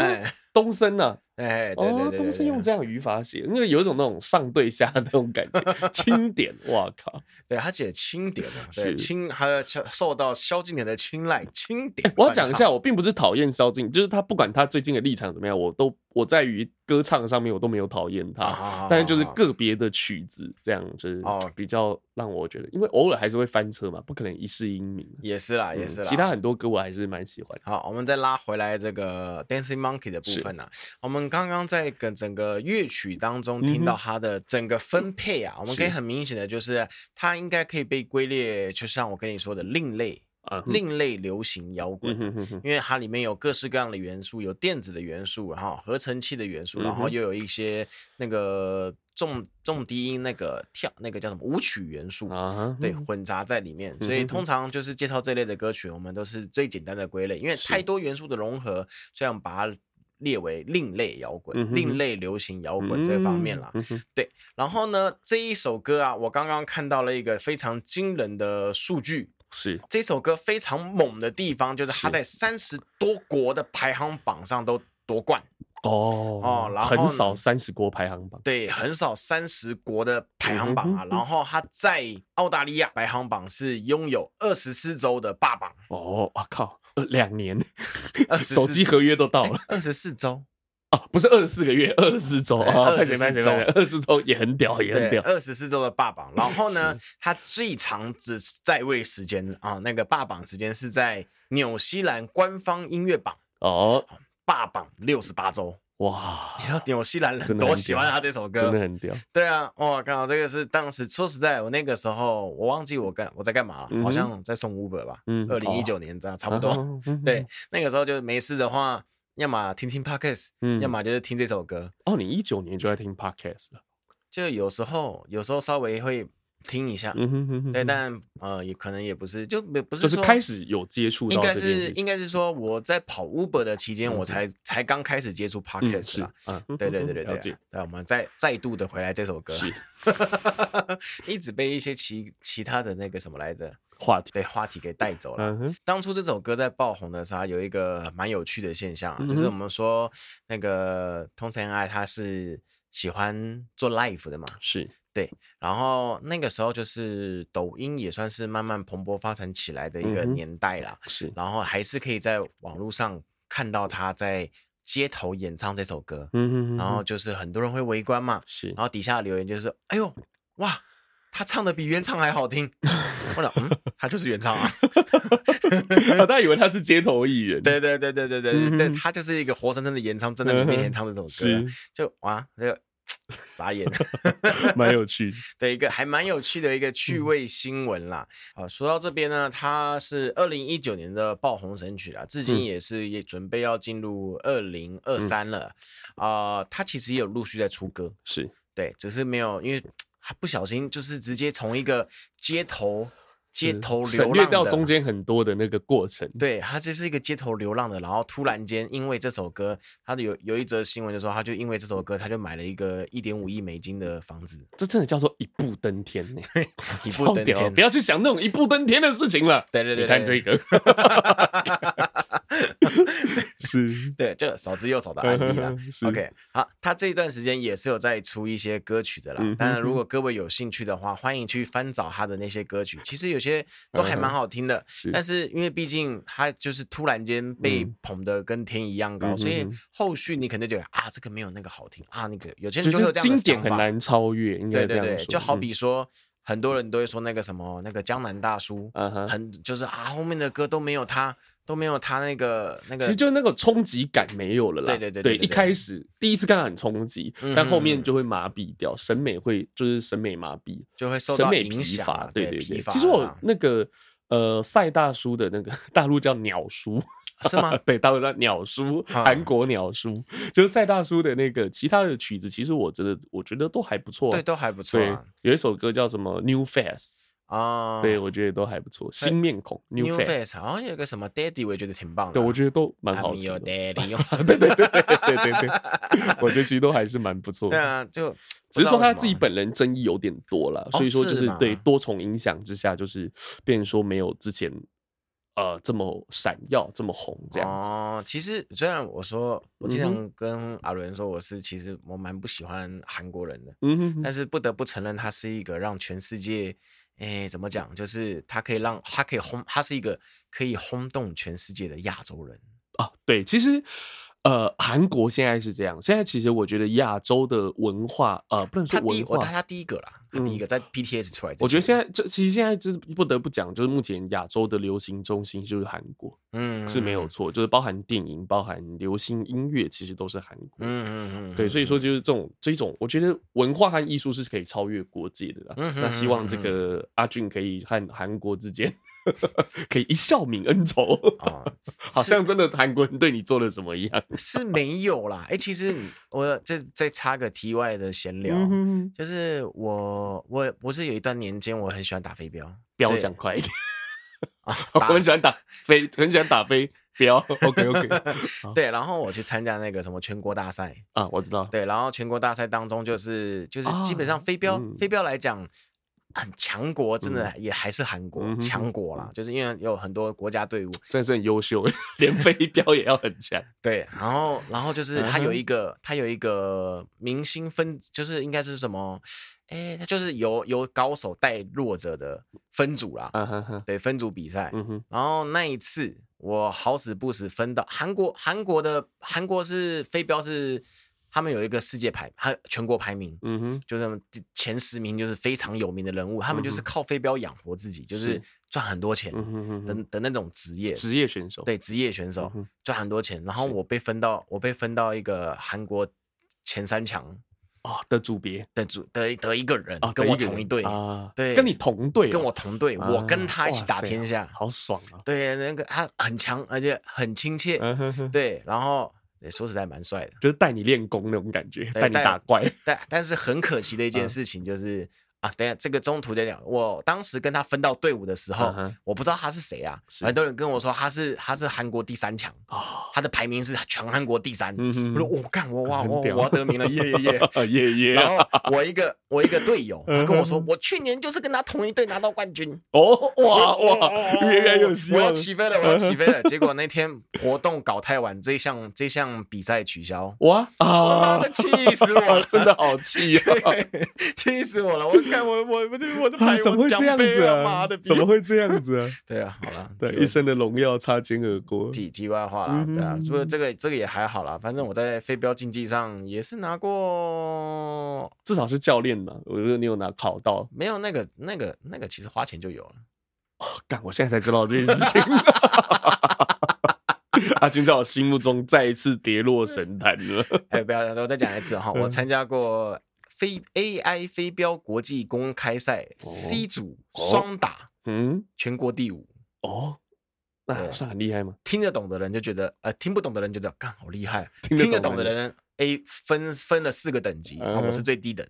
哎，东升啊，哎，对哦，对对，东升用这样语法写，因为有一种那种上对下的那种感觉，[LAUGHS] 经典，哇靠！对他写清点啊，对是清，他受到萧敬腾的青睐，清点。我要讲一下，我并不是讨厌萧敬，就是他不管他最近的立场怎么样，我都我在于歌唱上面我都没有讨厌他，啊但是就是个别的曲子这样就是哦比较让我觉得，因为偶尔还是会翻车嘛，不可能一世英名。也是啦，也嗯是啦。其他很多歌我还是蛮喜欢。好，我们再拉回来这个 Dancing Monkey 的部分啊，我们刚刚在跟整个乐曲当中听到它的整个分配啊，我们可以很明显的就是它应该可以被归列，就像我跟你说的另类。啊，另类流行摇滚，因为它里面有各式各样的元素，有电子的元素，然后合成器的元素，然后又有一些那个重重低音那个跳那个叫什么舞曲元素啊，对，混杂在里面。所以通。常就是介绍这类的歌曲，我们都是最简单的归类，因为太多元素的融合，这样把它列为另类摇滚、另类流行摇滚这方面啦。对，然后呢，这一首歌啊，我刚刚看到了一个非常惊人的数据。是这首歌非常猛的地方，就是它在三十多国的排行榜上都夺冠哦哦，然后很少三十国排行榜，对，很少三十国的排行榜啊。然后它在澳大利亚排行榜是拥有二十四周的霸榜哦，我靠，两年，[LAUGHS] 手机合约都到了二十四周。哦，不是二十四个月，二十四周啊，二十四周，二十四周也很屌，也很屌。二十四周的霸榜，然后呢，他最长只在位时间啊，那个霸榜时间是在纽西兰官方音乐榜哦，霸榜六十八周，哇！你知道纽西兰人多喜欢他这首歌，真的很屌。对啊，哇，刚好这个是当时说实在，我那个时候我忘记我干我在干嘛了，好像在送 Uber 吧，嗯，二零一九年这样差不多。对，那个时候就没事的话。要么听听 podcast，嗯，要么就是听这首歌。哦，你一九年就在听 podcast 了？就有时候，有时候稍微会听一下，嗯哼哼哼，对，但呃，也可能也不是，就没不是，就是开始有接触，应该是应该是说我在跑 Uber 的期间，我才才刚开始接触 podcast 啦。嗯，对对对对对，对，我们再再度的回来这首歌，是，[LAUGHS] 一直被一些其其他的那个什么来着。话题对话题给带走了。嗯、当初这首歌在爆红的时候，有一个蛮有趣的现象，就是我们说那个通常爱他是喜欢做 live 的嘛，是对。然后那个时候就是抖音也算是慢慢蓬勃发展起来的一个年代啦。嗯、是，然后还是可以在网络上看到他在街头演唱这首歌。嗯哼嗯哼，然后就是很多人会围观嘛。是，然后底下留言就是，哎呦，哇！他唱的比原唱还好听，我想，嗯，他就是原唱啊，[LAUGHS] 大家以为他是街头艺人，对对对对对对对，他就是一个活生生的原唱，真的在你面前唱这首歌，是就哇，这个傻眼，[LAUGHS] 蛮有趣的，一个还蛮有趣的一个趣味新闻啦。啊、嗯，说到这边呢，它是二零一九年的爆红神曲啊，至今也是也准备要进入二零二三了。啊，它、嗯呃、其实也有陆续在出歌，是。对，只是没有因为。[TSK] 他不小心就是直接从一个街头街头流浪，省略掉中间很多的那个过程。对，他就是一个街头流浪的，然后突然间因为这首歌，他有有一则新闻就说，他就因为这首歌，他就买了一个一点五亿美金的房子。这真的叫做一步登天呢，一 [LAUGHS] 步登天，不要去想那种一步登天的事情了。对对对，你看这个。[LAUGHS] 是对，就少之又少的案例啦。OK，好，他这一段时间也是有在出一些歌曲的啦。当然，如果各位有兴趣的话，欢迎去翻找他的那些歌曲。其实有些都还蛮好听的。但是因为毕竟他就是突然间被捧得跟天一样高，所以后续你可能觉得啊，这个没有那个好听啊，那个有些人就有这样经典很难超越，应该这样说。对对对，就好比说，很多人都会说那个什么那个江南大叔，很就是啊，后面的歌都没有他。都没有他那个那个，其实就那个冲击感没有了啦。对对对对，对，一开始第一次看到很冲击，但后面就会麻痹掉，审美会就是审美麻痹，就会受到影响。对对对，其实我那个呃赛大叔的那个 [LAUGHS] 大陆叫鸟叔是吗？[LAUGHS] 对，大陆叫鸟叔，韩国鸟叔，就是赛大叔的那个其他的曲子，其实我真的我觉得都还不错，对，都还不错。对有一首歌叫什么 New Face。啊，对，我觉得都还不错。新面孔，New Face，好像有个什么 Daddy，我也觉得挺棒的。对，我觉得都蛮好的。有 Daddy，[LAUGHS] 对对对对对对对，我觉得其实都还是蛮不错的。对啊，就只是说他自己本人争议有点多了，所以说就是对多重影响之下，就是变成说没有之前呃这么闪耀、这么红这样子。哦，其实虽然我说我经常跟阿伦说我是其实我蛮不喜欢韩国人的，嗯哼，但是不得不承认他是一个让全世界。哎，怎么讲？就是他可以让他可以轰，他是一个可以轰动全世界的亚洲人啊。对，其实。呃，韩国现在是这样。现在其实我觉得亚洲的文化，呃，不能说文化，他第一个啦，他第一个在 BTS 出来。我觉得现在这其实现在就是不得不讲，就是目前亚洲的流行中心就是韩国，嗯，是没有错，就是包含电影、包含流行音乐，其实都是韩国。嗯嗯嗯，对，所以说就是这种这种，我觉得文化和艺术是可以超越国界的啦。那希望这个阿俊可以和韩国之间。[LAUGHS] 可以一笑泯恩仇啊，[LAUGHS] 好像真的韩国人对你做了什么一样。是没有啦。哎、欸，其实我这再插个题外的闲聊，嗯就是我我我是有一段年间我很喜欢打飞镖，标讲快一点 [LAUGHS] 啊，[LAUGHS] 我很喜欢打飞，很喜欢打飞镖。[LAUGHS] OK OK，对，然后我去参加那个什么全国大赛啊，我知道。对，然后全国大赛当中就是就是基本上飞镖、啊嗯、飞镖来讲。很强国，真的也还是韩国强、嗯、国啦，就是因为有很多国家队伍，真的是很优秀，连飞镖也要很强。对，然后然后就是他有一个他有一个明星分，就是应该是什么？哎，他就是由由高手带弱者的分组啦。嗯、哼哼对，分组比赛。嗯、然后那一次我好死不死分到韩国，韩国的韩国是飞镖是。他们有一个世界排，还全国排名，嗯哼，就是前十名就是非常有名的人物，嗯、他们就是靠飞镖养活自己，就是赚很多钱的、嗯、的，的那种职业职业选手，对职业选手赚、嗯、很多钱。然后我被分到，我被分到一个韩国前三强哦的组别的组的的一个人，哦、跟我同一队啊，对，跟你同队、啊，跟我同队、啊，我跟他一起打天下，好爽啊！对，那个他很强，而且很亲切，嗯、哼哼对，然后。也，说实在蛮帅的，就是带你练功那种感觉，带你打怪。但但是很可惜的一件事情就是。等下，这个中途再讲。我当时跟他分到队伍的时候，嗯、我不知道他是谁啊。很多人跟我说他是他是韩国第三强，哦，他的排名是全韩国第三。嗯、我说我干，我哇我我要得名了，耶耶耶 [LAUGHS] 耶耶。然后我一个我一个队友，他跟我说，我去年就是跟他同一队拿到冠军。哦哇哇，越来越有希望，我要起飞了，我要起飞了。结果 [LAUGHS] 那天活动搞太晚，这项这项比赛取消。哇啊！气死我了，[LAUGHS] 真的好气啊！气死我了，我。看我我我这我的牌，怎么会这样子啊？怎么会这样子啊？对啊，好了，对，一生的荣耀擦肩而过。题题外话啦，对啊，所以这个这个也还好啦，反正我在飞镖竞技上也是拿过，至少是教练嘛。我觉得你有拿考到，没有那个那个那个，其实花钱就有了。哦，干！我现在才知道这件事情。[LAUGHS] 阿军在我心目中再一次跌落神坛了。哎，不要，我再讲一次哈，我参加过。飞 AI 飞镖国际公开赛 C 组双打，嗯，全国第五哦，那算很厉害吗？听得懂的人就觉得，呃，听不懂的人觉得，干好厉害。[LAUGHS] 听得懂的人，A 分分了四个等级，我是最低等，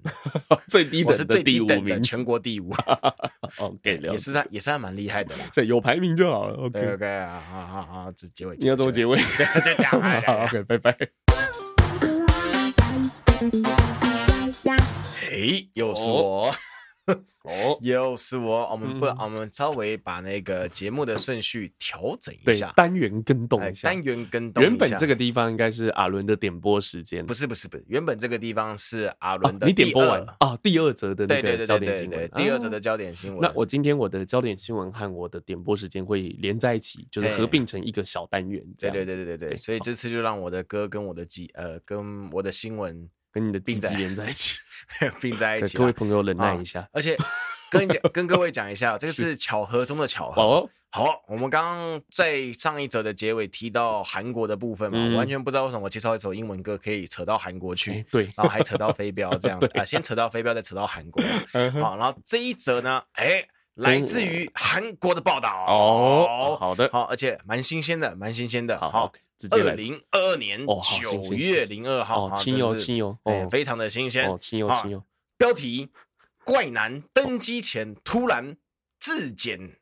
最低等，我是最低等的 [LAUGHS] 全国第五。[LAUGHS] 哦，给了，也是算也是还蛮厉害的啦。对，有排名就好了。OK OK 啊，好好好，结结尾，你要怎么结尾？就讲，OK，拜拜。哎，又是我，哦，又是我。我们不，我们稍微把那个节目的顺序调整一下，单元跟动一下，单元跟动。原本这个地方应该是阿伦的点播时间，不是，不是，不是。原本这个地方是阿伦的，你点播完啊？第二则的那个焦点新闻，第二则的焦点新闻。那我今天我的焦点新闻和我的点播时间会连在一起，就是合并成一个小单元。对对对对对对。所以这次就让我的歌跟我的记呃跟我的新闻。跟你的并在连在一起，[LAUGHS] 并在一起。各位朋友忍耐一下，哦、而且跟讲 [LAUGHS] 跟各位讲一下，这个是巧合中的巧合。哦、好，我们刚刚在上一则的结尾提到韩国的部分嘛，嗯、完全不知道为什么我介绍一首英文歌可以扯到韩国去，欸、对，然后还扯到飞镖 [LAUGHS] 这样啊、呃，先扯到飞镖，再扯到韩国。好，然后这一则呢，哎、欸，来自于韩国的报道哦，好的，好，而且蛮新鲜的，蛮新鲜的，好。好二零二二年九月零二号，亲友亲友，哎，非常的新鲜，哦亲友亲友。标题：怪男登机前突然自检，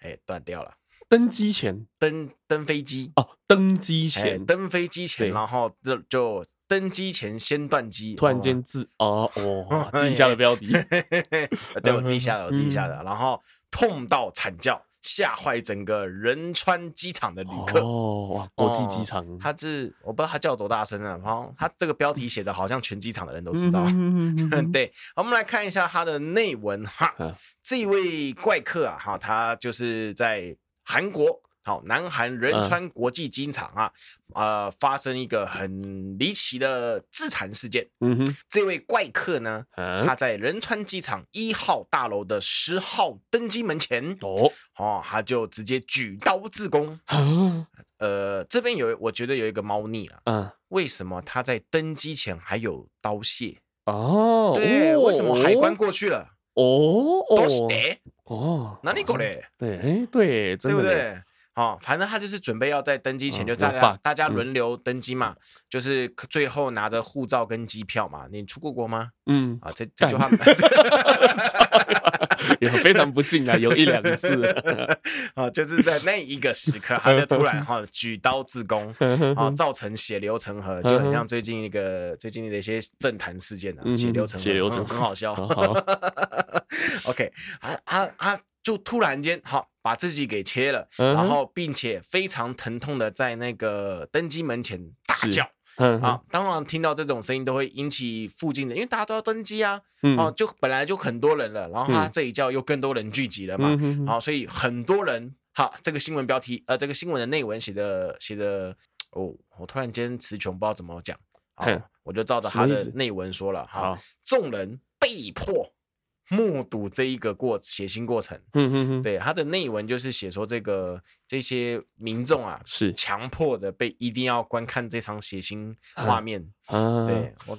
哎，断掉了。登机前，登登飞机。哦，登机前，登飞机前，然后就就登机前先断机，突然间自哦。哦，自己 [LAUGHS] 下的标题，对我自己下的，我自己下的，然后痛到惨叫。吓坏整个仁川机场的旅客哦，哇，国际机场，他是我不知道他叫多大声啊，然后他这个标题写的好像全机场的人都知道。嗯 [LAUGHS] 对，我们来看一下他的内文哈，这一位怪客啊哈，他就是在韩国。好，南韩仁川国际机场啊，呃，发生一个很离奇的自残事件。嗯哼，这位怪客呢，他在仁川机场一号大楼的十号登机门前，哦，哦，他就直接举刀自宫。呃，这边有，我觉得有一个猫腻了。嗯，为什么他在登机前还有刀械？哦，对，为什么海关过去了？哦，都是的。哦，哪里过来？对，哎，对，对不对？哦，反正他就是准备要在登机前就大家、嗯大家轮流登机嘛，就是最后拿着护照跟机票嘛。你出过国吗？嗯，啊，这这句话 [LAUGHS] 也非常不幸啊，有一两次 [LAUGHS] 啊，就是在那一个时刻，他就突然 [LAUGHS] 哈、哦、举刀自宫，啊，造成血流成河，就很像最近一个最近的一些政坛事件啊，血流成河，血流成河，嗯、很好笑。好好 OK，啊啊啊！就突然间好把自己给切了，嗯、然后并且非常疼痛的在那个登机门前大叫。嗯、啊，当然听到这种声音都会引起附近的，因为大家都要登机啊，哦、嗯。啊，就本来就很多人了，然后他这一叫又更多人聚集了嘛，嗯、啊，所以很多人，好，这个新闻标题，呃，这个新闻的内文写的写的，哦，我突然间词穷，不知道怎么讲，啊，我就照着他的内文说了，哈，众人被迫。目睹这一个过血腥过程，嗯嗯嗯，对，他的内文就是写说这个这些民众啊是。强迫的被一定要观看这场血腥画面，啊，对我。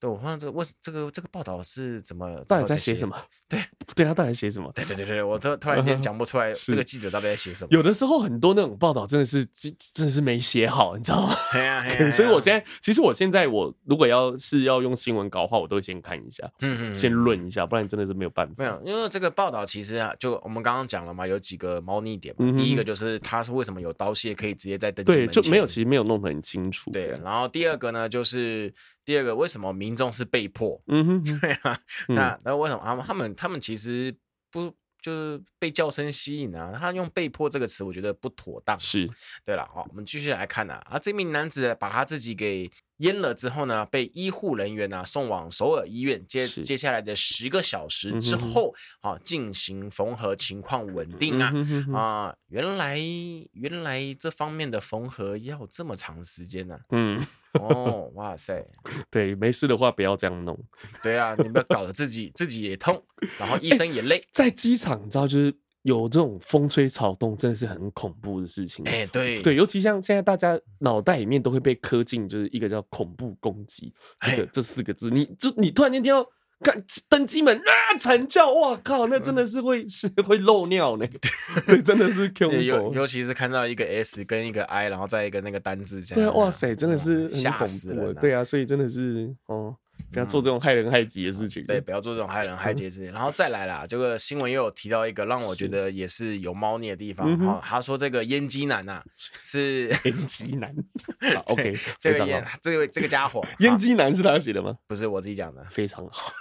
对，我发现这我这个这个报道是怎么？[LAUGHS] 到底在写什么？对，对他到底写什么？对对对对，我 [LAUGHS] 突突然间讲不出来，这个记者到底在写什么？有的时候很多那种报道真的是真真的是没写好，你知道吗？[LAUGHS] 所以我现在其实我现在我如果要是要用新闻稿的话，我都会先看一下，嗯嗯，先论一下，不然真的是没有办法。没有，因为这个报道其实啊，就我们刚刚讲了嘛，有几个猫腻点嘛。第一个就是他是为什么有刀械可以直接在登记门，对，就没有其实没有弄得很清楚。对，然后第二个呢就是。第二个，为什么民众是被迫？嗯哼，[LAUGHS] 对啊，那那为什么他们他们他们其实不就是被叫声吸引啊？他用“被迫”这个词，我觉得不妥当。是，对了，好，我们继续来看啊，啊，这名男子把他自己给阉了之后呢，被医护人员呢、啊、送往首尔医院，接接下来的十个小时之后，啊，进行缝合，情况稳定啊，啊，原来原来这方面的缝合要这么长时间呢、啊？嗯。哦，哇塞！[LAUGHS] 对，没事的话不要这样弄。对啊，你不要搞得自己自己也痛，然后医生也累。欸、[LAUGHS] 在机场，你知道，就是有这种风吹草动，真的是很恐怖的事情。哎、欸，对对，尤其像现在大家脑袋里面都会被刻进，就是一个叫恐怖攻击这个、欸、这四个字。你就你突然间听到。看登机门啊，惨叫！哇靠，那真的是会是会漏尿呢。[LAUGHS] 对，真的是 [LAUGHS] 恐怖。尤尤其是看到一个 S 跟一个 I，然后再一个那个单字这样。对啊，哇塞，真的是吓死了。对啊，所以真的是哦。不要做这种害人害己的事情。对，不要做这种害人害己的事情。[LAUGHS] 然后再来啦，这个新闻又有提到一个让我觉得也是有猫腻的地方哈。他说这个烟鸡男呐 [LAUGHS] 是烟鸡男。[LAUGHS] OK，这个烟这个这个家伙烟鸡男是他写的吗？不是我自己讲的，非常好。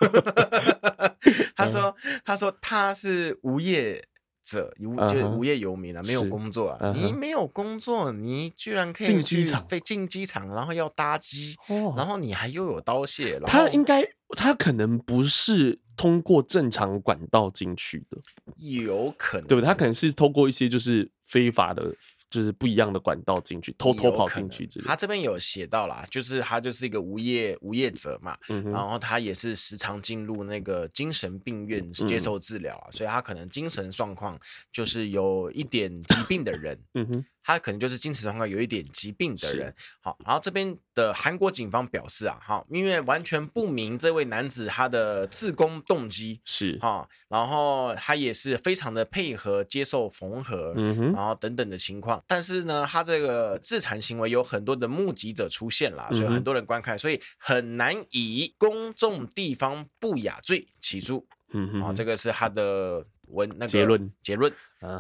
他说他说他是无业者，无就是无业游民啊，没有工作啊。你没有工作，你居然可以进机场，飞进机场，然后要搭机，然后你还又有刀械。他应该，他可能不是通过正常管道进去的，有可能，对不对？他可能是通过一些就是非法的。就是不一样的管道进去，偷偷跑进去之类。他这边有写到啦，就是他就是一个无业无业者嘛，嗯、然后他也是时常进入那个精神病院接受治疗啊，嗯、所以他可能精神状况就是有一点疾病的人。嗯哼。他可能就是精神状况有一点疾病的人，好，然后这边的韩国警方表示啊，哈，因为完全不明这位男子他的自宫动机是。哈，然后他也是非常的配合接受缝合，嗯哼，然后等等的情况，但是呢，他这个自残行为有很多的目击者出现了，所以很多人观看，所以很难以公众地方不雅罪起诉，嗯哼，啊，这个是他的。文那个结论结论，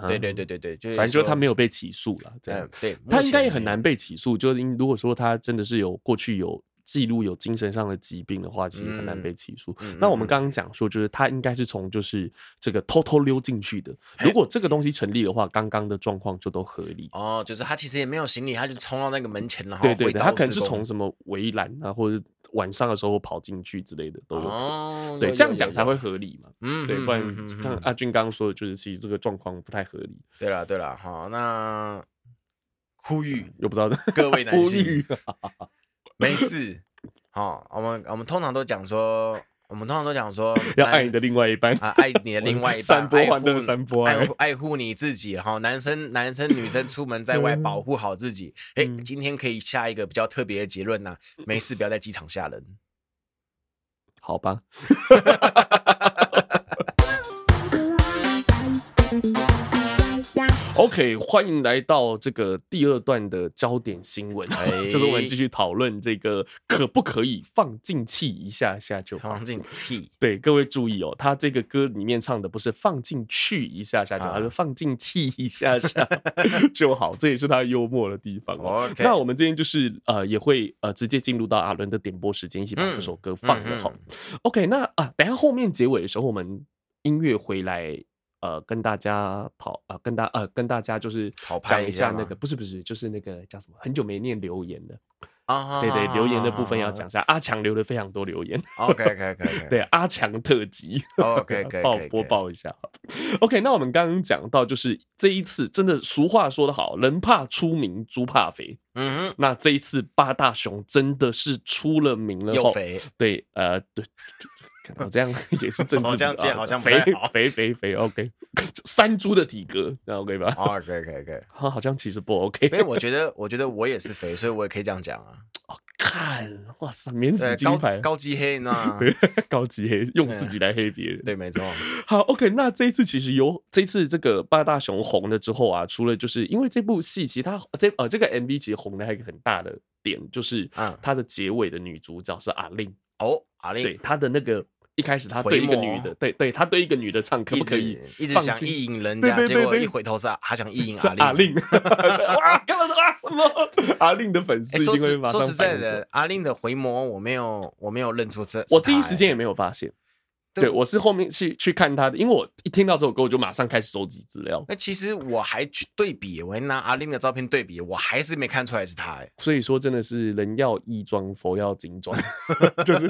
对对对对对，就反正就是他没有被起诉了，这样对，他应该也很难被起诉。就是如果说他真的是有过去有记录有精神上的疾病的话，其实很难被起诉。那我们刚刚讲说，就是他应该是从就是这个偷偷溜进去的。如果这个东西成立的话，刚刚的状况就都合理。哦，就是他其实也没有行李，他就冲到那个门前，然后对对对，他可能是从什么围栏啊，或者。晚上的时候跑进去之类的都有可能，对，这样讲才会合理嘛。嗯，对，不然像阿俊刚刚说的，就是其实这个状况不太合理。对了，对了，好，那呼吁又不知道 [LAUGHS] 各位男性，[LAUGHS] [LAUGHS] 没事。好，我们我们通常都讲说，我们通常都讲说 [LAUGHS] 要爱你的另外一半啊，爱你的另外一半，[LAUGHS] 三波欢乐，三波爱，爱护你自己。然后男生、男生、女生出门在外保护好自己。哎，今天可以下一个比较特别的结论呐，[LAUGHS] 没事，不要在机场吓人。好吧。OK，欢迎来到这个第二段的焦点新闻，哎就是我们继续讨论这个可不可以放进气一下下就好。放进气，对，各位注意哦，他这个歌里面唱的不是放进去一下下就好，啊而是放进气一下下就好，这也是他幽默的地方哦。OK 那我们今天就是呃也会呃直接进入到阿伦的点播时间，一起把这首歌放了好。OK，那啊，等下后面结尾的时候，我们音乐回来。呃，跟大家跑呃，跟大呃，跟大家就是讲一一下那个，不是不是，就是那个叫什么？很久没念留言了，啊对对，留言的部分要讲一下。阿强留了非常多留言 OK OK OK，对，阿强特辑 OK [LAUGHS] OK，报播报一下。OK，那我们刚刚讲到，就是这一次真的俗话说得好，人怕出名，猪怕肥。嗯哼，那这一次八大熊真的是出了名了，又肥，对，呃，对。我这样 [LAUGHS] 也是政治，我这样接好像肥肥肥肥，OK，山猪的体格，那 OK 吧啊，可以可以可以好好像其实不 OK，因为 [LAUGHS] 我觉得，我觉得我也是肥，所以我也可以这样讲啊。哦，看，哇塞，免死金牌，高级黑呢？[LAUGHS] 高级黑，用自己来黑别人。对，没错。好，OK，那这一次其实有这一次这个八大熊红了之后啊，除了就是因为这部戏，其他这呃这个 MV 其实红的还有一个很大的点，就是啊它的结尾的女主角是阿令，哦，阿令，对，他的那个。一开始他对一个女的，对对，他对一个女的唱，可不可以一直想意淫人家，结果一回头是他想意淫是阿阿令。令，[LAUGHS] 哇，干嘛啊什么？阿令的粉丝说实定会马上说实在的，阿令的回眸我没有我没有认出这，我第一时间也也没有发现。对对，我是后面去去看他的，因为我一听到这首歌，我就马上开始收集资料。那其实我还去对比，我还拿阿令的照片对比，我还是没看出来是他。哎，所以说，真的是人要衣装，佛要金装，[LAUGHS] 就是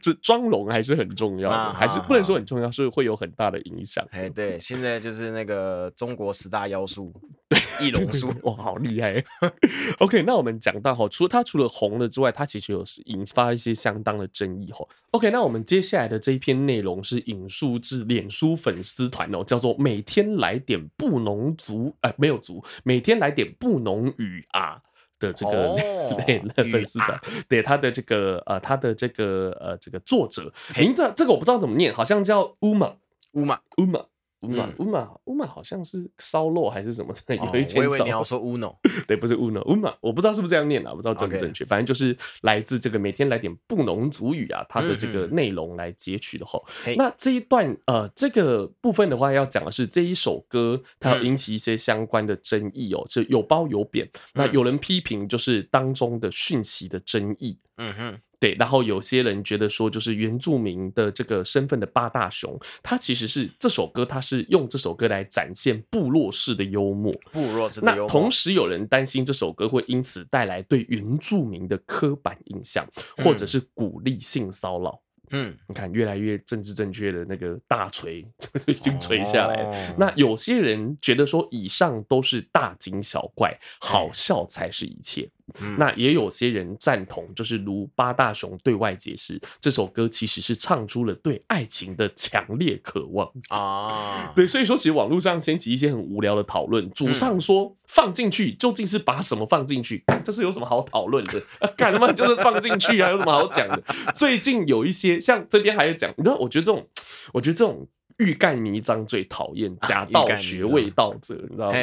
这妆容还是很重要的，啊还是不能说很重要，是会有很大的影响。哎，对，现在就是那个中国十大妖术，[LAUGHS] 对易容术。哇，好厉害！[LAUGHS] OK，那我们讲到哈，除了他除了红了之外，他其实有引发一些相当的争议哈。OK，那我们接下来的这一篇内容是引述自脸书粉丝团哦，叫做“每天来点布农族”呃，没有族，每天来点布农语啊 [LAUGHS] 的这个、哦、对粉丝团，对他的这个呃，他的这个呃，这个作者名字这个我不知道怎么念，好像叫乌马乌马乌马。乌马嗯乌马乌马好像是烧肉还是什么 [LAUGHS] 有一间烧我以为你要说 Uno，对，不是乌诺乌马，我不知道是不是这样念啊，不知道正不正确。反正就是来自这个每天来点布农族语啊，它的这个内容来截取的齁。嘿那这一段呃，这个部分的话，要讲的是这一首歌，它要引起一些相关的争议哦，是有褒有贬。那有人批评就是当中的讯息的争议。嗯哼，对，然后有些人觉得说，就是原住民的这个身份的八大熊，他其实是这首歌，他是用这首歌来展现部落式的幽默。部落式的那幽默。同时有人担心这首歌会因此带来对原住民的刻板印象，或者是鼓励性骚扰。嗯，你看，越来越政治正确的那个大锤 [LAUGHS] 已经锤下来了。哦那有些人觉得说，以上都是大惊小怪，好笑才是一切。嗯那也有些人赞同，就是如八大雄对外解释，这首歌其实是唱出了对爱情的强烈渴望。啊，对，所以说其实网络上掀起一些很无聊的讨论。主上说放进去究竟是把什么放进去？这是有什么好讨论的？[LAUGHS] 干他妈就是放进去啊，有什么好讲的？最近有一些像这边还有讲，你知道，我觉得这种，我觉得这种。欲盖弥彰最讨厌假道学伪道者，你知道吗？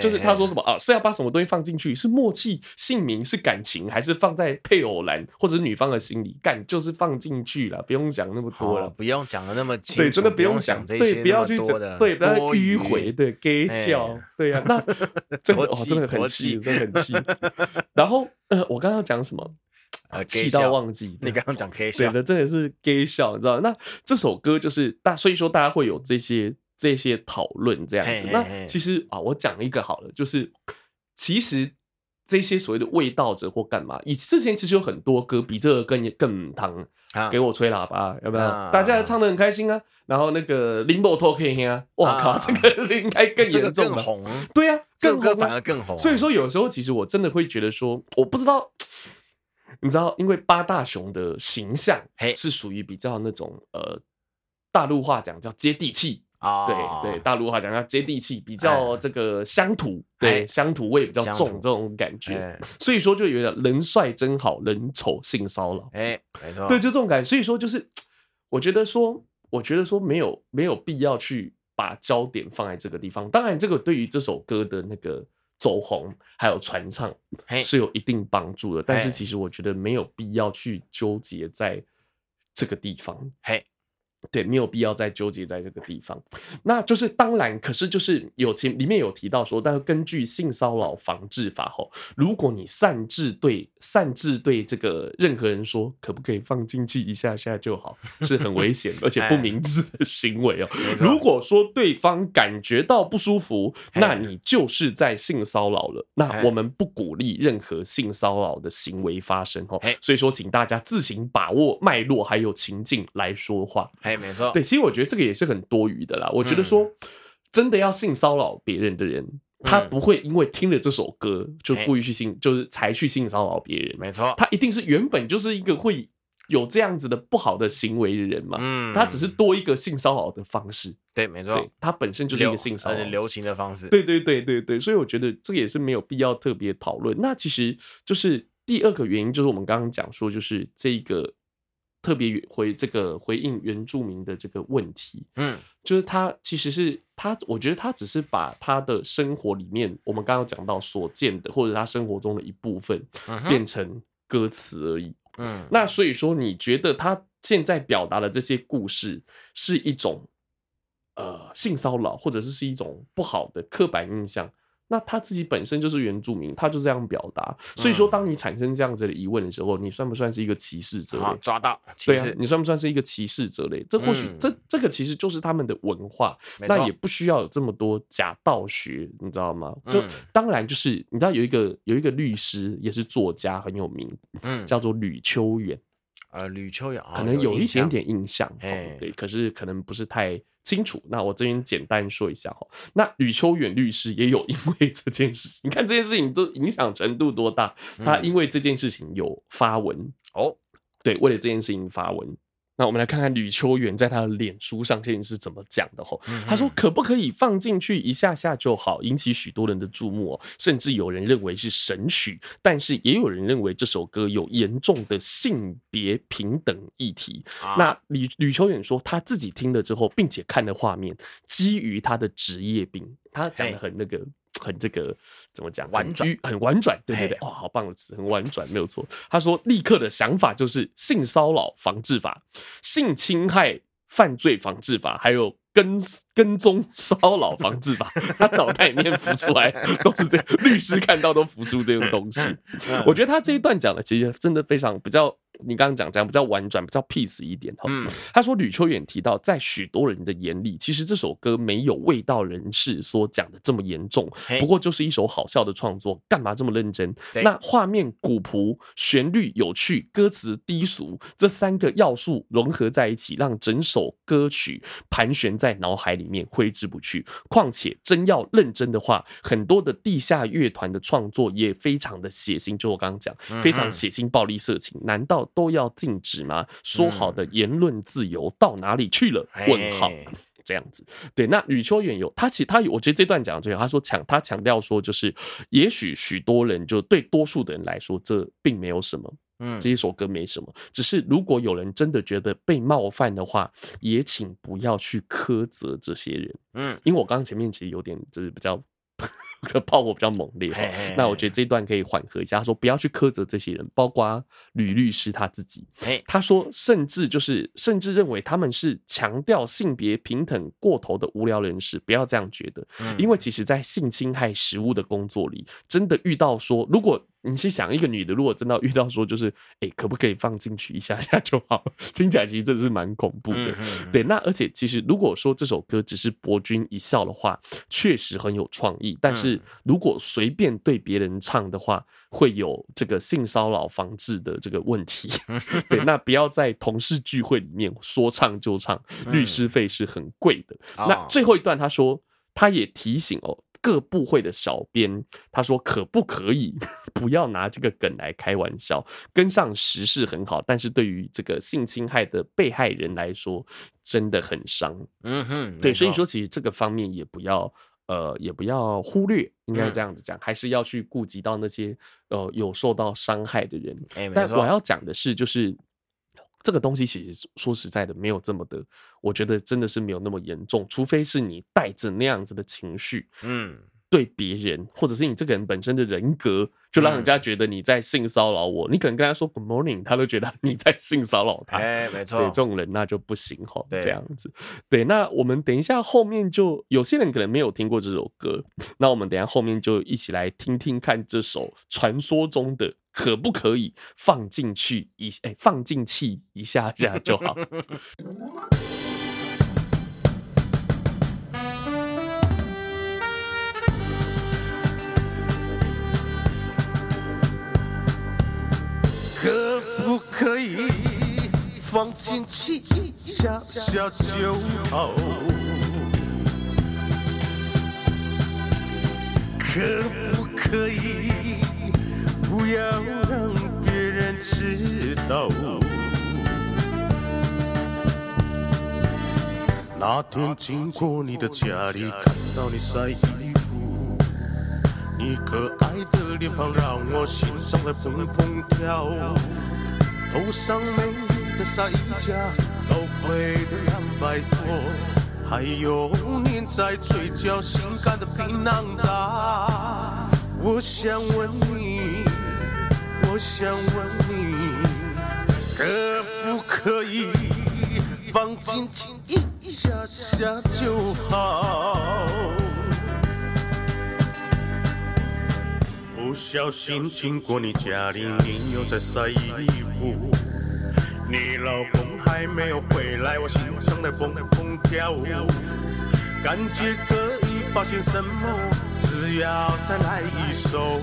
就是他说什么啊，是要把什么东西放进去？是默契、姓名、是感情，还是放在配偶栏或者女方的心里？干就是放进去了，不用讲那么多了，不用讲的那么清楚。对，真的不用讲这些，对，不要去讲，对，不要迂回，对，给笑，对呀，那 [LAUGHS] 真的哦，真的很气，真的很气。然后呃，我刚刚讲什么？呃，气到忘记。你刚刚讲 gay [LAUGHS] 笑，对的，真的是 gay 笑，你知道？那这首歌就是大，所以说大家会有这些这些讨论这样子。那其实啊，我讲一个好了，就是其实这些所谓的味道者或干嘛，以之前其实有很多歌比这个更更糖，给我吹喇叭，有没有？大家唱的很开心啊。然后那个 Limbo Talking 啊，哇靠，这个应该更严重更红。对呀，这歌反而更红。所以说，有时候其实我真的会觉得说，我不知道。你知道，因为八大熊的形象是属于比较那种呃，大陆话讲叫接地气啊，对对，大陆话讲叫接地气，比较这个乡土，对乡土味比较重这种感觉，所以说就有点人帅真好人丑性骚扰，哎，没错，对，就这种感觉，所以说就是我觉得说，我觉得说没有没有必要去。把焦点放在这个地方。当然，这个对于这首歌的那个走红还有传唱是有一定帮助的，但是其实我觉得没有必要去纠结在这个地方。嘿。对，没有必要再纠结在这个地方。那就是当然，可是就是有前里面有提到说，但是根据性骚扰防治法吼，如果你擅自对擅自对这个任何人说可不可以放进去一下下就好，是很危险而且不明智的行为哦。如果说对方感觉到不舒服，那你就是在性骚扰了。那我们不鼓励任何性骚扰的行为发生哦。所以说，请大家自行把握脉络还有情境来说话。哎，没错，对，其实我觉得这个也是很多余的啦。我觉得说，真的要性骚扰别人的人，他不会因为听了这首歌就故意去性，就是才去性骚扰别人。没错，他一定是原本就是一个会有这样子的不好的行为的人嘛。嗯，他只是多一个性骚扰的方式。对，没错，他本身就是一个性骚扰流行的方式。对对对对对，所以我觉得这个也是没有必要特别讨论。那其实就是第二个原因，就是我们刚刚讲说，就是这个。特别回这个回应原住民的这个问题，嗯，就是他其实是他，我觉得他只是把他的生活里面我们刚刚讲到所见的，或者他生活中的一部分，变成歌词而已，嗯，那所以说你觉得他现在表达的这些故事是一种呃性骚扰，或者是是一种不好的刻板印象？那他自己本身就是原住民，他就这样表达。所以说，当你产生这样子的疑问的时候，你算不算是一个歧视者？抓到，对啊，你算不算是一个歧视者嘞？这或许这这个其实就是他们的文化，那也不需要有这么多假道学，你知道吗？就当然就是你知道有一个有一个律师也是作家很有名，嗯，[LAUGHS] 叫做吕秋远，呃，吕秋远可能有一点点印象，对，可是可能不是太。清楚，那我这边简单说一下哈。那吕秋远律师也有因为这件事情，你看这件事情都影响程度多大，他因为这件事情有发文哦，对，为了这件事情发文。那我们来看看吕秋远在他的脸书上现在是怎么讲的吼，他说可不可以放进去一下下就好，引起许多人的注目哦，甚至有人认为是神曲，但是也有人认为这首歌有严重的性别平等议题。那吕吕秋远说他自己听了之后，并且看了画面，基于他的职业病，他讲的很那个。很这个怎么讲？婉转，很婉转。对对对，哦，好棒的词，很婉转，没有错。他说，立刻的想法就是性骚扰防治法、性侵害犯罪防治法，还有跟跟踪骚扰防治法。他脑袋里面浮出来都是这个，律师看到都浮出这种东西。我觉得他这一段讲的其实真的非常比较。你刚刚讲这样比较婉转，比较 peace 一点哈。嗯，他说吕秋远提到，在许多人的眼里，其实这首歌没有味道人士所讲的这么严重，不过就是一首好笑的创作，干嘛这么认真？那画面古朴，旋律有趣，歌词低俗，这三个要素融合在一起，让整首歌曲盘旋在脑海里面挥之不去。况且真要认真的话，很多的地下乐团的创作也非常的血腥，就我刚刚讲，非常血腥、暴力、色情，难道？都要禁止吗？说好的言论自由到哪里去了？问号，[LAUGHS] 这样子。对，那吕秋远有他，其实他有，我觉得这段讲的最好。他说强，他强调说，就是也许许多人，就对多数的人来说，这并没有什么。嗯，这一首歌没什么，只是如果有人真的觉得被冒犯的话，也请不要去苛责这些人。嗯，因为我刚刚前面其实有点就是比较。[LAUGHS] 炮火比较猛烈，那我觉得这一段可以缓和一下。他说不要去苛责这些人，包括吕律师他自己。他说甚至就是甚至认为他们是强调性别平等过头的无聊人士，不要这样觉得。因为其实，在性侵害实务的工作里，真的遇到说如果。你去想一个女的，如果真的遇到说就是，哎、欸，可不可以放进去一下下就好？[LAUGHS] 听起来其实真的是蛮恐怖的。对，那而且其实如果说这首歌只是博君一笑的话，确实很有创意。但是如果随便对别人唱的话，会有这个性骚扰防治的这个问题。[LAUGHS] 对，那不要在同事聚会里面说唱就唱，律师费是很贵的。那最后一段他说，他也提醒哦。各部会的小编他说：“可不可以 [LAUGHS] 不要拿这个梗来开玩笑？跟上时事很好，但是对于这个性侵害的被害人来说，真的很伤。”嗯哼，对，所以说其实这个方面也不要呃，也不要忽略，应该这样子讲，还是要去顾及到那些呃有受到伤害的人。但我要讲的是，就是这个东西其实说实在的，没有这么的，我觉得真的是没有那么严重，除非是你带着那样子的情绪，嗯。对别人，或者是你这个人本身的人格，就让人家觉得你在性骚扰我。嗯、你可能跟他说 Good morning，他都觉得 [LAUGHS] 你在性骚扰他。哎、欸，没错，对这种人那就不行哈。对这样子，对。那我们等一下后面就有些人可能没有听过这首歌，那我们等一下后面就一起来听听看这首传说中的可不可以放进去一哎、欸、放进去一下下 [LAUGHS] 就好。可不可以放进去一下下就好？可不可以不要让别人知道？那天经过你的家里，看到你晒衣服，你可爱的。脸庞让我心上在砰砰跳，头上美丽的纱衣架，高贵的两百多，还有粘在嘴角性感的槟榔渣。我想问你，我想问你，可不可以放轻轻一下下就好？不小心经过你家里，你又在晒衣服。你老公还没有回来，我心上在砰砰跳。感觉可以发现什么，只要再来一首。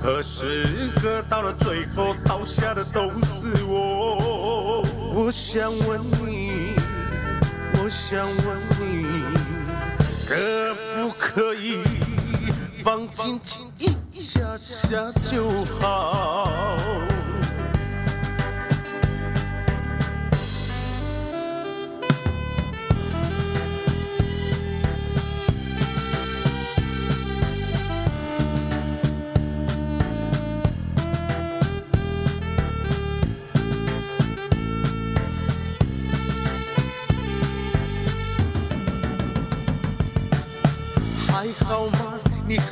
何时喝到了最后，倒下的都是我。我想问你，我想问你，可不可以放轻轻一下下就好。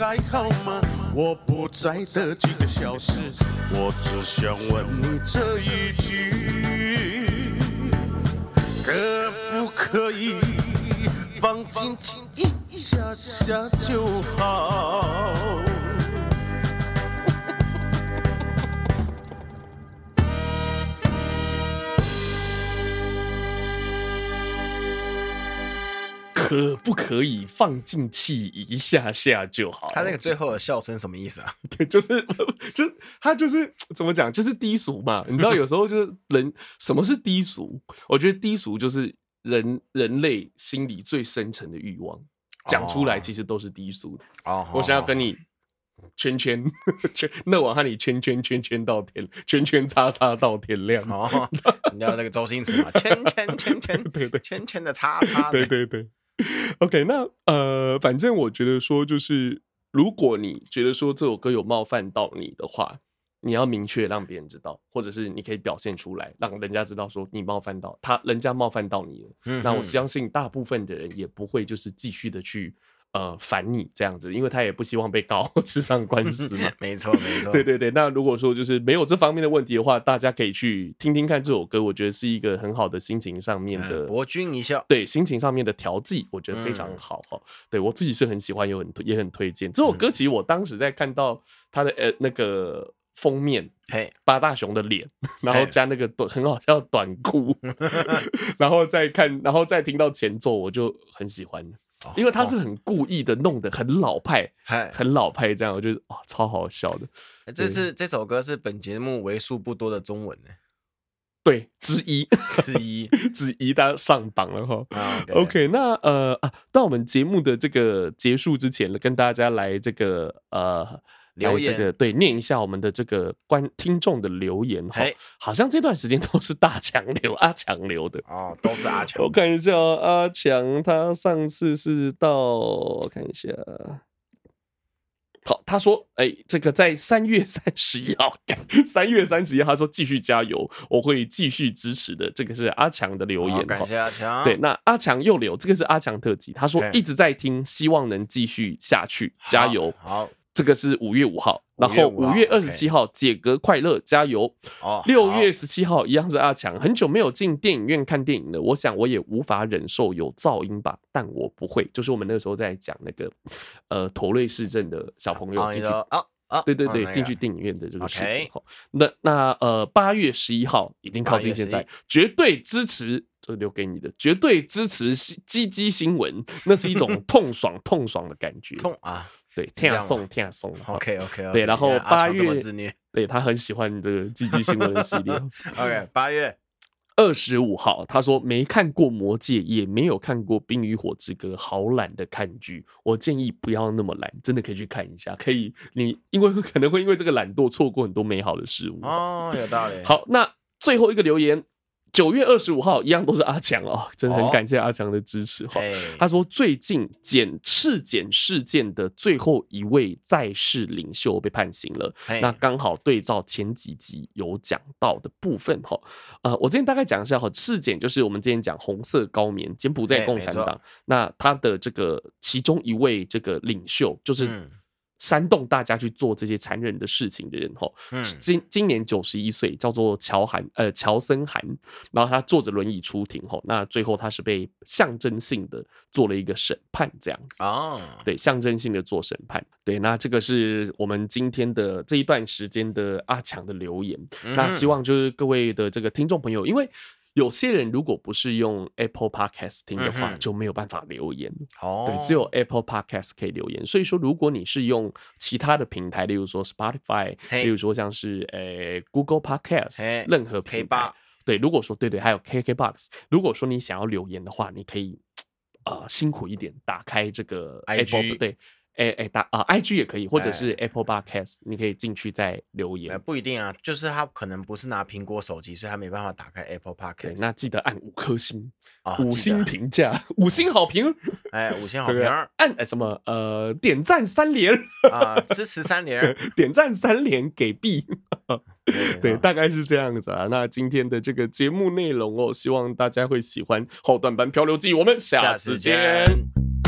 还好吗？我不在这几个小时，我只想问你这一句，可不可以放轻轻一下下就好？可不可以放进去一下下就好？他那个最后的笑声什么意思啊？[LAUGHS] 对，就是 [LAUGHS] 就他就是怎么讲，就是低俗嘛。你知道，有时候就是人什么是低俗？我觉得低俗就是人人类心里最深层的欲望，讲出来其实都是低俗的。哦，我想要跟你圈圈圈，那我和你圈圈圈圈到天，圈圈叉叉到天亮。[LAUGHS] 哦，你知道那个周星驰嘛？圈圈圈圈，对对，圈圈的叉叉，对对对。[LAUGHS] OK，那呃，反正我觉得说，就是如果你觉得说这首歌有冒犯到你的话，你要明确让别人知道，或者是你可以表现出来，让人家知道说你冒犯到他，人家冒犯到你了。嗯，那我相信大部分的人也不会就是继续的去。呃，烦你这样子，因为他也不希望被告 [LAUGHS] 吃上官司嘛。[LAUGHS] 没错，没错。对对对，那如果说就是没有这方面的问题的话，大家可以去听听看这首歌，我觉得是一个很好的心情上面的博君一笑。对，心情上面的调剂，我觉得非常好哈。嗯、对我自己是很喜欢，也很也很推荐这首歌。其实我当时在看到他的呃那个封面，嘿，八大熊的脸，然后加那个短很好笑的短裤，[LAUGHS] 然后再看，然后再听到前奏，我就很喜欢。因为他是很故意的，弄得很老派，很老派，这样我觉得哇，超好笑的。这是这首歌是本节目为数不多的中文呢，对，之一之一之一，[LAUGHS] 他上榜了哈。OK，那呃啊，到我们节目的这个结束之前，跟大家来这个呃。留言这个对，念一下我们的这个观听众的留言哈，[LAUGHS] 好像这段时间都是大强留阿强留的哦，都是阿强。[LAUGHS] 我看一下阿强他上次是到我看一下，好，他说，哎、欸，这个在三月三十一号，[LAUGHS] 三月三十一号，他说继续加油，我会继续支持的。这个是阿强的留言，感谢阿强。对，那阿强又留，这个是阿强特辑，他说一直在听，希望能继续下去，加油。好。这个是五月五号，然后五月二十七号解隔快乐，加油！哦，六月十七号一样是阿强，很久没有进电影院看电影了，我想我也无法忍受有噪音吧，但我不会。就是我们那个时候在讲那个呃妥瑞市镇的小朋友进去啊啊，对对对，进去电影院的这个事情。那那呃八月十一号已经靠近现在，绝对支持，这留给你的，绝对支持鸡鸡新闻，那是一种 [LAUGHS] 痛爽痛爽的感觉，痛啊！对，听送听送，OK OK，对，然后八月，对他很喜欢这个《鸡鸡新闻》系列。OK，八月二十五号，他说没看过《魔戒》，也没有看过《冰与火之歌》，好懒的看剧。我建议不要那么懒，真的可以去看一下。可以，你因为可能会因为这个懒惰错过很多美好的事物。哦，有道理。好，那最后一个留言。九月二十五号，一样都是阿强哦，真的很感谢阿强的支持哈。他说，最近检赤检事件的最后一位在世领袖被判刑了，那刚好对照前几集有讲到的部分哈。呃，我今天大概讲一下哈，赤检就是我们今天讲红色高棉柬埔寨共产党，那他的这个其中一位这个领袖就是。煽动大家去做这些残忍的事情的人，吼，今今年九十一岁，叫做乔韩，呃，乔森韩，然后他坐着轮椅出庭，哈，那最后他是被象征性的做了一个审判，这样子。啊，对，象征性的做审判，对，那这个是我们今天的这一段时间的阿强的留言，那希望就是各位的这个听众朋友，因为。有些人如果不是用 Apple Podcast 听的话，就没有办法留言。哦，对，只有 Apple Podcast 可以留言。所以说，如果你是用其他的平台，例如说 Spotify，例如说像是呃 Google Podcast，任何平台，对，如果说对对，还有 KKBox，如果说你想要留言的话，你可以呃辛苦一点，打开这个 Apple 对。哎哎，打啊，IG 也可以，或者是 Apple Podcast，你可以进去再留言。不一定啊，就是他可能不是拿苹果手机，所以他没办法打开 Apple Podcast。那记得按五颗星啊，[LAUGHS] 五星评价，五星好评。哎，五星 [LAUGHS] 好评，按哎什么呃，点赞三连啊，支持三连，[LAUGHS] 点赞三连给币。对，大概是这样子啊。那今天的这个节目内容哦，希望大家会喜欢后段班漂流记，我们下次见。